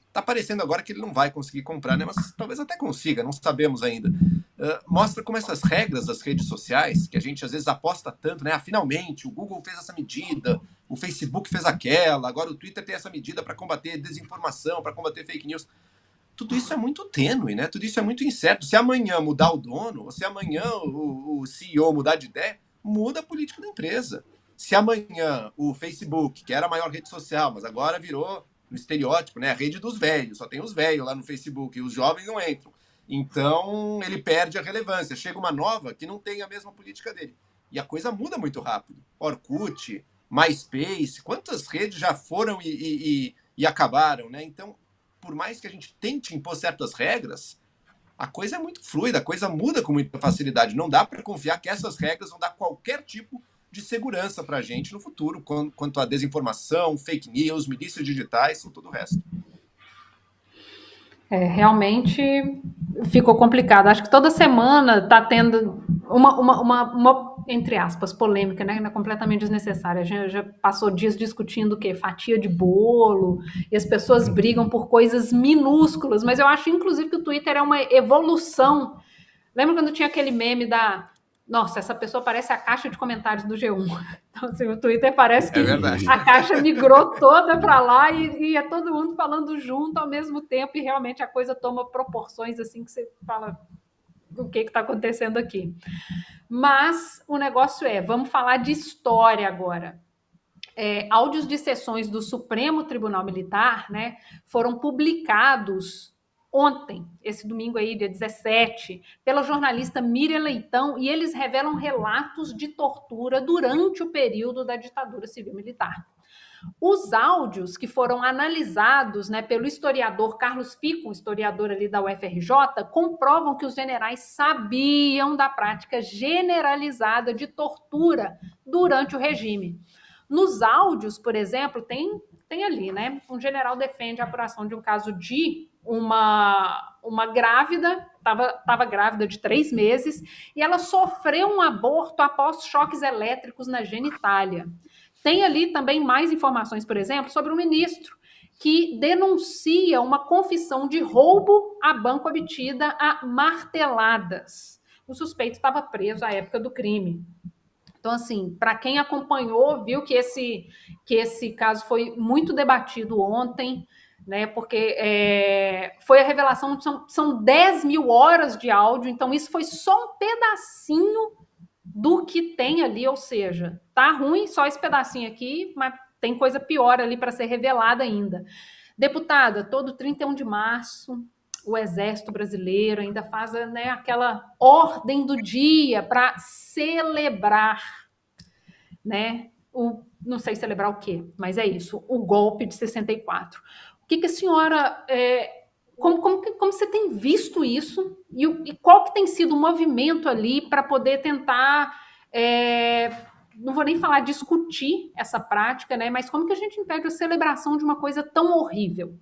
está parecendo agora que ele não vai conseguir comprar, né? mas talvez até consiga, não sabemos ainda. Uh, mostra como essas regras das redes sociais, que a gente às vezes aposta tanto, né? Ah, finalmente, o Google fez essa medida, o Facebook fez aquela, agora o Twitter tem essa medida para combater desinformação, para combater fake news tudo isso é muito tênue, né? Tudo isso é muito incerto. Se amanhã mudar o dono, ou se amanhã o, o CEO mudar de ideia, muda a política da empresa. Se amanhã o Facebook, que era a maior rede social, mas agora virou no estereótipo, né? A rede dos velhos, só tem os velhos lá no Facebook e os jovens não entram. Então ele perde a relevância. Chega uma nova que não tem a mesma política dele. E a coisa muda muito rápido. Orkut, MySpace, quantas redes já foram e, e, e, e acabaram, né? Então por mais que a gente tente impor certas regras, a coisa é muito fluida, a coisa muda com muita facilidade. Não dá para confiar que essas regras vão dar qualquer tipo de segurança para a gente no futuro, quanto à desinformação, fake news, milícias digitais e todo o resto. É, realmente ficou complicado. Acho que toda semana está tendo uma, uma, uma, uma, entre aspas, polêmica, né? É completamente desnecessária. A gente já passou dias discutindo o quê? Fatia de bolo, e as pessoas brigam por coisas minúsculas, mas eu acho, inclusive, que o Twitter é uma evolução. Lembra quando tinha aquele meme da. Nossa, essa pessoa parece a caixa de comentários do G1. Então, assim, o Twitter parece que é a caixa migrou toda para lá e, e é todo mundo falando junto ao mesmo tempo, e realmente a coisa toma proporções assim que você fala, o que está acontecendo aqui. Mas o negócio é, vamos falar de história agora. é, áudios de sessões do Supremo Tribunal Militar né, foram publicados ontem, esse domingo aí, dia 17, pela jornalista Miriam Leitão, e eles revelam relatos de tortura durante o período da ditadura civil-militar. Os áudios que foram analisados né, pelo historiador Carlos Fico, historiador ali da UFRJ, comprovam que os generais sabiam da prática generalizada de tortura durante o regime. Nos áudios, por exemplo, tem, tem ali, né? Um general defende a apuração de um caso de uma, uma grávida, estava tava grávida de três meses, e ela sofreu um aborto após choques elétricos na genitália. Tem ali também mais informações, por exemplo, sobre o ministro que denuncia uma confissão de roubo a banco obtida a marteladas. O suspeito estava preso à época do crime. Então, assim, para quem acompanhou, viu que esse, que esse caso foi muito debatido ontem, né? Porque é, foi a revelação, são, são 10 mil horas de áudio, então isso foi só um pedacinho do que tem ali, ou seja, tá ruim só esse pedacinho aqui, mas tem coisa pior ali para ser revelada ainda. Deputada, todo 31 de março, o Exército Brasileiro ainda faz né, aquela ordem do dia para celebrar, né? O, não sei celebrar o quê, mas é isso, o golpe de 64. Que, que a senhora. É, como, como, como você tem visto isso e, e qual que tem sido o movimento ali para poder tentar. É, não vou nem falar discutir essa prática, né? Mas como que a gente impede a celebração de uma coisa tão horrível?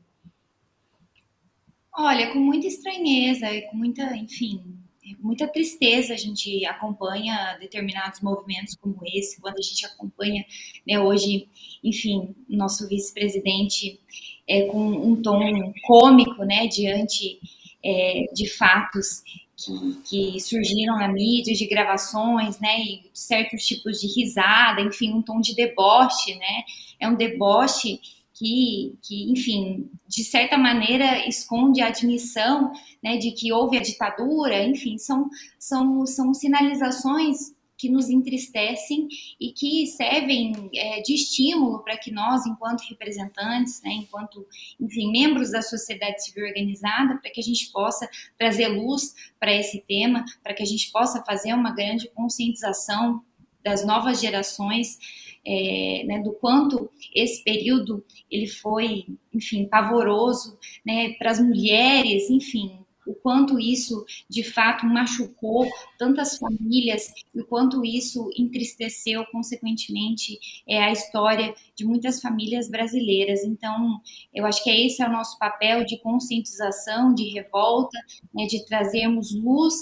Olha, com muita estranheza e com muita, enfim, muita tristeza a gente acompanha determinados movimentos como esse, quando a gente acompanha, né, hoje, enfim, nosso vice-presidente é, com um tom cômico, né, diante é, de fatos que, que, surgiram na mídia, de gravações, né, e certos tipos de risada, enfim, um tom de deboche, né, é um deboche que, que enfim, de certa maneira esconde a admissão, né, de que houve a ditadura, enfim, são, são, são sinalizações que nos entristecem e que servem é, de estímulo para que nós, enquanto representantes, né, enquanto, enfim, membros da sociedade civil organizada, para que a gente possa trazer luz para esse tema, para que a gente possa fazer uma grande conscientização das novas gerações, é, né, do quanto esse período ele foi, enfim, pavoroso, né, para as mulheres, enfim, o quanto isso de fato machucou tantas famílias e o quanto isso entristeceu, consequentemente, é, a história de muitas famílias brasileiras. Então, eu acho que esse é o nosso papel de conscientização, de revolta, né, de trazermos luz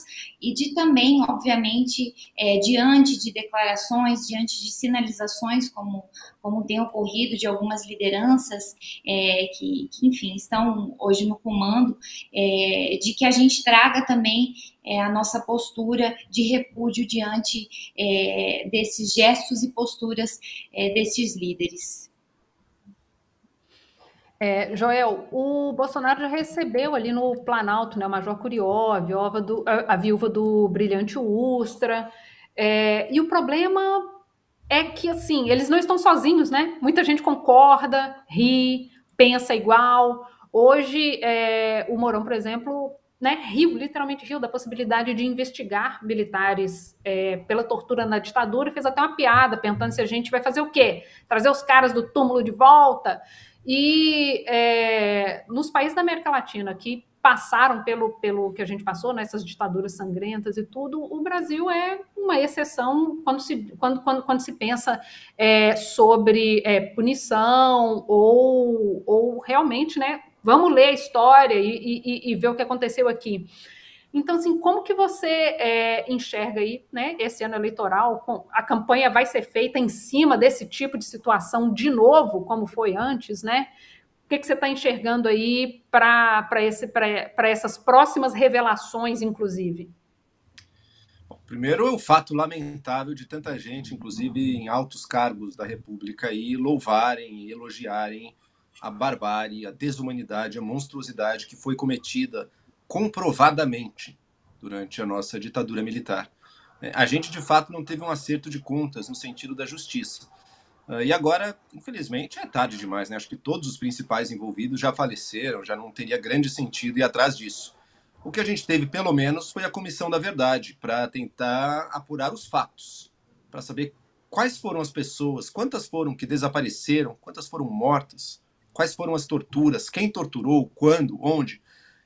e de também, obviamente, é, diante de declarações, diante de sinalizações, como, como tem ocorrido de algumas lideranças é, que, que, enfim, estão hoje no comando, é, de que a gente traga também é, a nossa postura de repúdio diante é, desses gestos e posturas é, desses líderes. É, Joel, o Bolsonaro já recebeu ali no Planalto, né, o Major Curió, a viúva do, a, a viúva do brilhante Ustra, é, e o problema é que, assim, eles não estão sozinhos, né? Muita gente concorda, ri, pensa igual. Hoje, é, o Mourão, por exemplo, né, riu, literalmente riu da possibilidade de investigar militares é, pela tortura na ditadura, fez até uma piada, perguntando se a gente vai fazer o quê? Trazer os caras do túmulo de volta? E é, nos países da América Latina que passaram pelo, pelo que a gente passou, nessas né, ditaduras sangrentas e tudo, o Brasil é uma exceção quando se, quando, quando, quando se pensa é, sobre é, punição ou, ou realmente né, Vamos ler a história e, e, e ver o que aconteceu aqui. Então, assim, como que você é, enxerga aí, né, esse ano eleitoral? A campanha vai ser feita em cima desse tipo de situação de novo, como foi antes, né? O que, que você está enxergando aí para essas próximas revelações, inclusive? Bom, primeiro, o fato lamentável de tanta gente, inclusive em altos cargos da República, aí, louvarem e elogiarem a barbárie, a desumanidade, a monstruosidade que foi cometida comprovadamente durante a nossa ditadura militar. É, a gente, de fato, não teve um acerto de contas no sentido da justiça. Uh, e agora, infelizmente, é tarde demais, né? Acho que todos os principais envolvidos já faleceram, já não teria grande sentido ir atrás disso. O que a gente teve, pelo menos, foi a Comissão da Verdade, para tentar apurar os fatos, para saber quais foram as pessoas, quantas foram que desapareceram, quantas foram mortas, quais foram as torturas, quem torturou, quando, onde.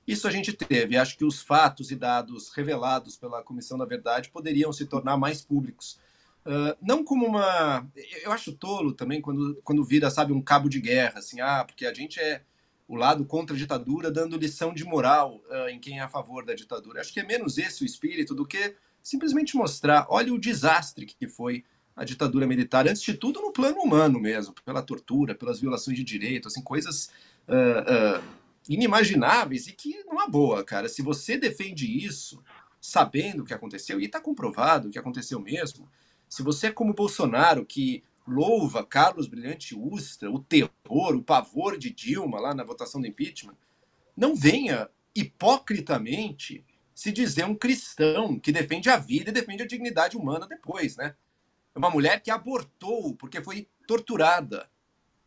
Isso a gente teve. Acho que os fatos e dados revelados pela Comissão da Verdade poderiam se tornar mais públicos Uh, não como uma. Eu acho tolo também quando, quando vira, sabe, um cabo de guerra, assim, ah, porque a gente é o lado contra a ditadura dando lição de moral uh, em quem é a favor da ditadura. Acho que é menos esse o espírito do que simplesmente mostrar, olha o desastre que foi a ditadura militar, antes de tudo no plano humano mesmo, pela tortura, pelas violações de direitos, assim, coisas uh, inimagináveis e que, numa boa, cara, se você defende isso, sabendo o que aconteceu, e está comprovado o que aconteceu mesmo, se você é como Bolsonaro, que louva Carlos Brilhante Ustra, o terror, o pavor de Dilma lá na votação do impeachment, não venha hipocritamente se dizer um cristão que defende a vida e defende a dignidade humana depois, né? É uma mulher que abortou porque foi torturada.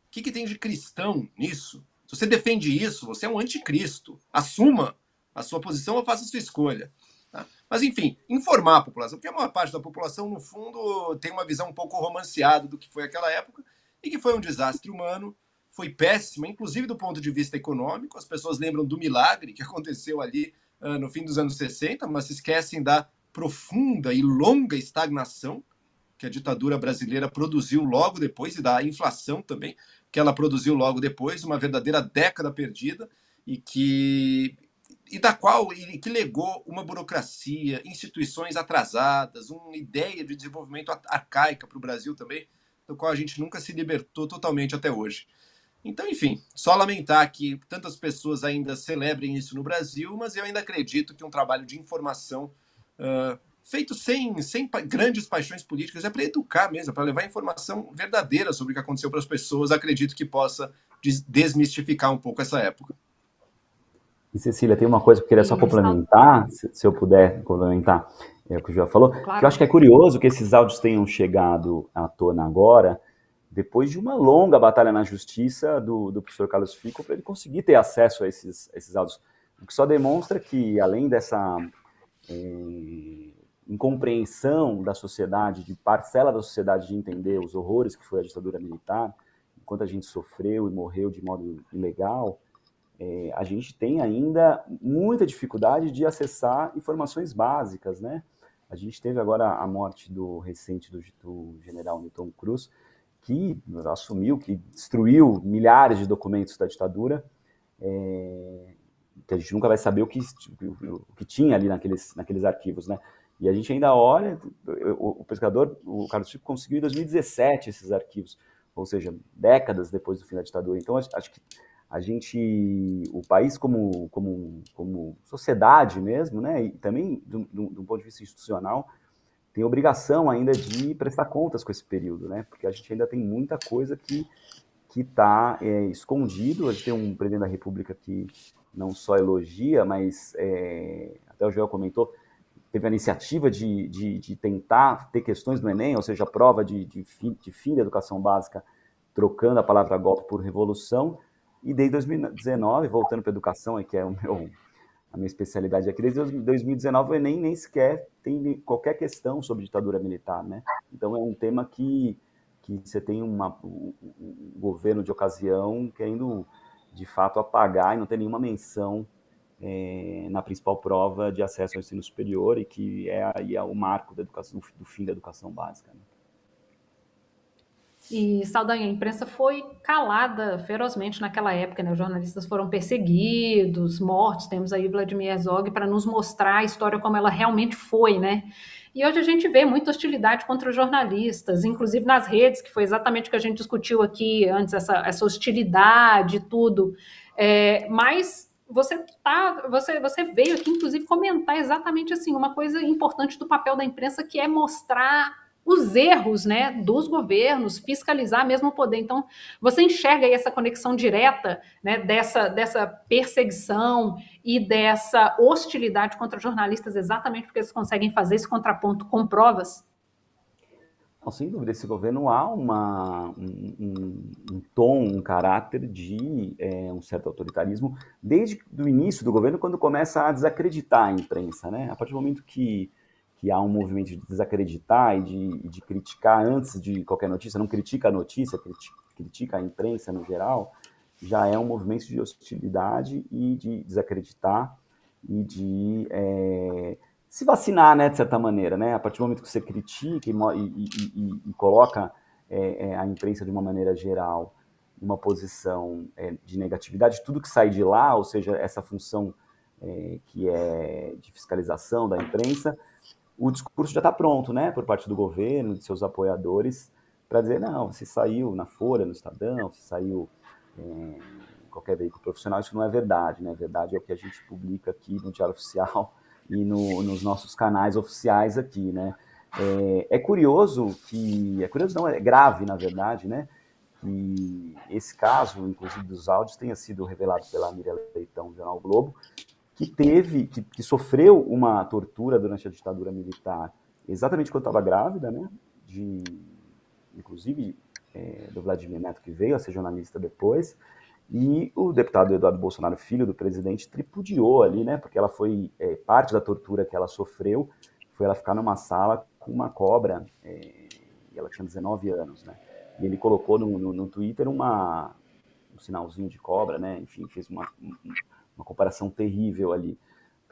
O que, que tem de cristão nisso? Se você defende isso, você é um anticristo. Assuma a sua posição ou faça a sua escolha. Tá? Mas, enfim, informar a população, porque a maior parte da população, no fundo, tem uma visão um pouco romanceada do que foi aquela época e que foi um desastre humano, foi péssima, inclusive do ponto de vista econômico. As pessoas lembram do milagre que aconteceu ali uh, no fim dos anos 60, mas se esquecem da profunda e longa estagnação que a ditadura brasileira produziu logo depois e da inflação também que ela produziu logo depois, uma verdadeira década perdida e que e da qual ele que legou uma burocracia, instituições atrasadas, uma ideia de desenvolvimento arcaica para o Brasil também, do qual a gente nunca se libertou totalmente até hoje. Então, enfim, só lamentar que tantas pessoas ainda celebrem isso no Brasil, mas eu ainda acredito que um trabalho de informação uh, feito sem, sem pa grandes paixões políticas é para educar mesmo, para levar informação verdadeira sobre o que aconteceu para as pessoas, acredito que possa desmistificar um pouco essa época. E Cecília, tem uma coisa que eu queria só complementar, se, se eu puder complementar é, o que o João falou, claro. que eu acho que é curioso que esses áudios tenham chegado à tona agora, depois de uma longa batalha na justiça do, do professor Carlos Fico, para ele conseguir ter acesso a esses, esses áudios. O que só demonstra que, além dessa é, incompreensão da sociedade, de parcela da sociedade de entender os horrores que foi a ditadura militar, enquanto a gente sofreu e morreu de modo ilegal, é, a gente tem ainda muita dificuldade de acessar informações básicas, né? A gente teve agora a morte do recente do, do general Newton Cruz, que assumiu, que destruiu milhares de documentos da ditadura, é, que a gente nunca vai saber o que, o que tinha ali naqueles, naqueles arquivos, né? E a gente ainda olha, o, pescador, o Carlos Chico conseguiu em 2017 esses arquivos, ou seja, décadas depois do fim da ditadura. Então, acho que a gente, o país como, como, como sociedade mesmo, né, e também do, do, ponto de vista institucional, tem obrigação ainda de prestar contas com esse período, né, porque a gente ainda tem muita coisa que que está é, escondido. A gente tem um presidente da República que não só elogia, mas é, até o Joel comentou, teve a iniciativa de, de, de, tentar ter questões no Enem, ou seja, prova de, de, fim, de fim da educação básica, trocando a palavra golpe por revolução, e desde 2019, voltando para a educação, que é o meu, a minha especialidade aqui, desde 2019 o Enem nem sequer tem qualquer questão sobre ditadura militar, né? Então é um tema que, que você tem uma, um, um governo de ocasião querendo, de fato, apagar e não tem nenhuma menção é, na principal prova de acesso ao ensino superior e que é aí é o marco da educação, do, fim da educação básica. Né? E Saldanha, a imprensa foi calada ferozmente naquela época, né? Os jornalistas foram perseguidos, mortos. Temos aí Vladimir Herzog para nos mostrar a história como ela realmente foi, né? E hoje a gente vê muita hostilidade contra os jornalistas, inclusive nas redes, que foi exatamente o que a gente discutiu aqui antes, essa, essa hostilidade e tudo. É, mas você tá, você, você veio aqui, inclusive, comentar exatamente assim, uma coisa importante do papel da imprensa, que é mostrar os erros né, dos governos, fiscalizar mesmo o poder. Então, você enxerga aí essa conexão direta né, dessa, dessa perseguição e dessa hostilidade contra jornalistas, exatamente porque eles conseguem fazer esse contraponto com provas? Não, sem dúvida, esse governo há uma, um, um, um tom, um caráter de é, um certo autoritarismo desde o início do governo, quando começa a desacreditar a imprensa. Né? A partir do momento que, que há um movimento de desacreditar e de, de criticar antes de qualquer notícia, não critica a notícia, critica, critica a imprensa no geral, já é um movimento de hostilidade e de desacreditar e de é, se vacinar, né, de certa maneira, né? A partir do momento que você critica e, e, e, e coloca é, é, a imprensa de uma maneira geral uma posição é, de negatividade, tudo que sai de lá, ou seja, essa função é, que é de fiscalização da imprensa, o discurso já está pronto, né, por parte do governo, de seus apoiadores, para dizer, não, você saiu na Folha, no Estadão, você saiu é, em qualquer veículo profissional, isso não é verdade, né? Verdade é o que a gente publica aqui no Diário Oficial e no, nos nossos canais oficiais aqui, né? É, é, curioso que, é curioso não, é grave, na verdade, né? Que esse caso, inclusive dos áudios, tenha sido revelado pela Miriam Leitão, do Jornal Globo, que teve, que, que sofreu uma tortura durante a ditadura militar, exatamente quando estava grávida, né? De, inclusive, é, do Vladimir Neto, que veio a ser jornalista depois, e o deputado Eduardo Bolsonaro, filho do presidente, tripudiou ali, né? Porque ela foi é, parte da tortura que ela sofreu, foi ela ficar numa sala com uma cobra, é, e ela tinha 19 anos, né? E ele colocou no, no, no, Twitter uma, um sinalzinho de cobra, né? Enfim, fez uma, uma comparação terrível ali.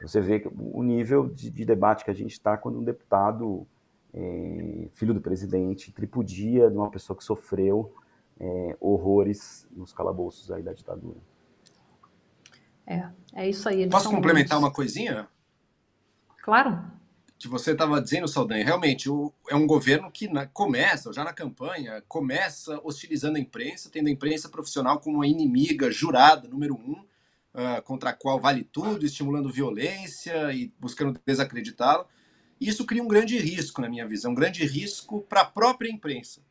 Você ver o nível de, de debate que a gente está quando um deputado, é, filho do presidente, tripudia de uma pessoa que sofreu é, horrores nos calabouços aí da ditadura. É, é isso aí. Posso complementar uma coisinha? Claro. Que você estava dizendo, Saldanha, realmente o, é um governo que na, começa, já na campanha, começa hostilizando a imprensa, tendo a imprensa profissional como uma inimiga jurada, número um, uh, contra a qual vale tudo, estimulando violência e buscando desacreditá-la. Isso cria um grande risco, na minha visão, um grande risco para a própria imprensa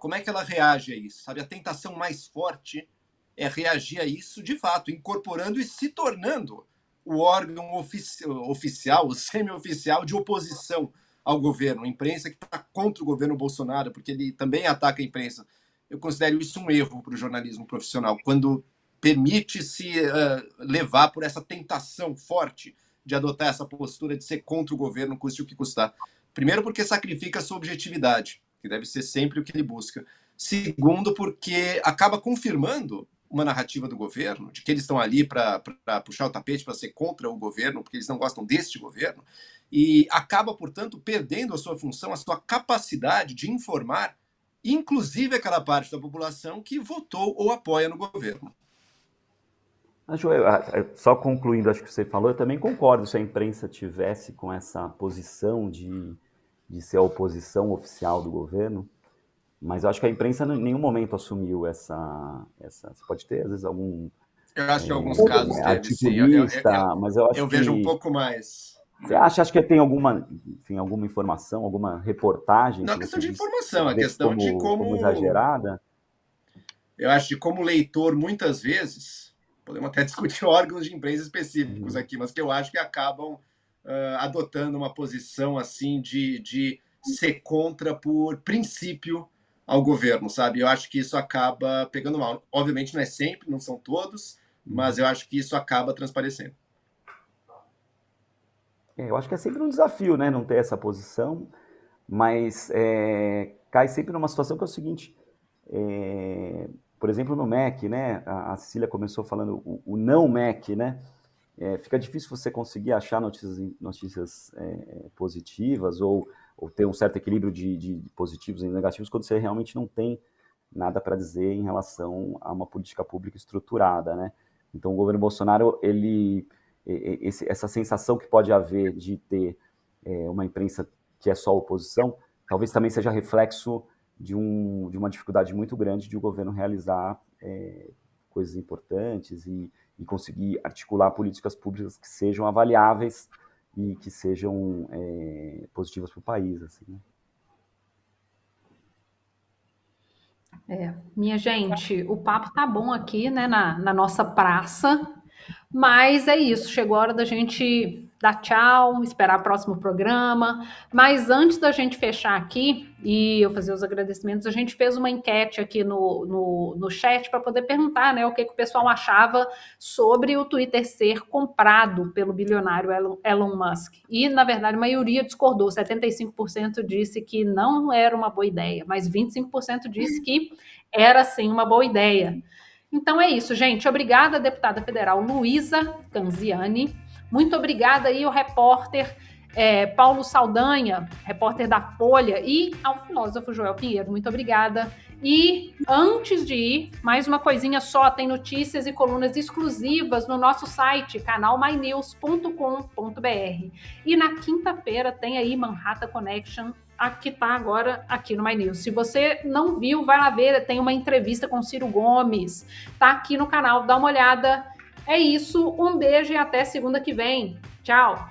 como é que ela reage a isso? Sabe, a tentação mais forte é reagir a isso de fato, incorporando e se tornando o órgão ofici oficial, o semi-oficial de oposição ao governo, a imprensa que está contra o governo Bolsonaro, porque ele também ataca a imprensa. Eu considero isso um erro para o jornalismo profissional, quando permite-se uh, levar por essa tentação forte de adotar essa postura de ser contra o governo, custe o que custar. Primeiro, porque sacrifica a sua objetividade que deve ser sempre o que ele busca. Segundo, porque acaba confirmando uma narrativa do governo, de que eles estão ali para puxar o tapete para ser contra o governo, porque eles não gostam deste governo, e acaba, portanto, perdendo a sua função, a sua capacidade de informar, inclusive aquela parte da população que votou ou apoia no governo. Joel, só concluindo, acho que você falou, eu também concordo se a imprensa tivesse com essa posição de de ser a oposição oficial do governo, mas eu acho que a imprensa em nenhum momento assumiu essa. essa você pode ter, às vezes, algum. Eu acho que em alguns é, casos teve, sim. Eu, eu, eu, mas eu acho eu vejo que, um pouco mais. Você acha, acha que tem alguma, enfim, alguma informação, alguma reportagem? Não é questão de informação, é questão como, de como, como exagerada. Eu acho que como leitor, muitas vezes, podemos até discutir órgãos de imprensa específicos uhum. aqui, mas que eu acho que acabam uh, adotando uma posição assim de, de ser contra por princípio ao governo, sabe? Eu acho que isso acaba pegando mal. Obviamente não é sempre, não são todos, mas eu acho que isso acaba transparecendo. É, eu acho que é sempre um desafio, né? Não ter essa posição, mas é, cai sempre numa situação que é o seguinte: é, por exemplo, no MEC, né? A, a Cecília começou falando o, o não MEC, né? É, fica difícil você conseguir achar notícias, notícias é, positivas ou, ou, ter um certo equilíbrio de, de, positivos e negativos quando você realmente não tem nada para dizer em relação a uma política pública estruturada, né? Então, o governo Bolsonaro, ele, esse, essa sensação que pode haver de ter é, uma imprensa que é só oposição, talvez também seja reflexo de, um, de uma dificuldade muito grande de o governo realizar é, coisas importantes e, e conseguir articular políticas públicas que sejam avaliáveis e que sejam é, positivas para o país. Assim, né? É, minha gente, o papo tá bom aqui, né, na, na nossa praça, mas é isso, chegou a hora da gente dar tchau, esperar o próximo programa. Mas antes da gente fechar aqui e eu fazer os agradecimentos, a gente fez uma enquete aqui no, no, no chat para poder perguntar né, o que, que, o pessoal achava sobre o Twitter ser comprado pelo bilionário Elon, Elon Musk. E, na verdade, a maioria discordou. 75% disse que não era uma boa ideia, mas 25% disse que era sim uma boa ideia. Então é isso, gente. Obrigada, deputada federal Luísa Canziani. Muito obrigada aí ao repórter é, Paulo Saldanha, repórter da Folha, e ao filósofo Joel Pinheiro. Muito obrigada. E antes de ir, mais uma coisinha só: tem notícias e colunas exclusivas no nosso site, canalmynews.com.br. E na quinta-feira tem aí Manhattan Connection que está agora aqui no My News. Se você não viu, vai lá ver, tem uma entrevista com Ciro Gomes, tá aqui no canal, dá uma olhada. É isso, um beijo e até segunda que vem. Tchau!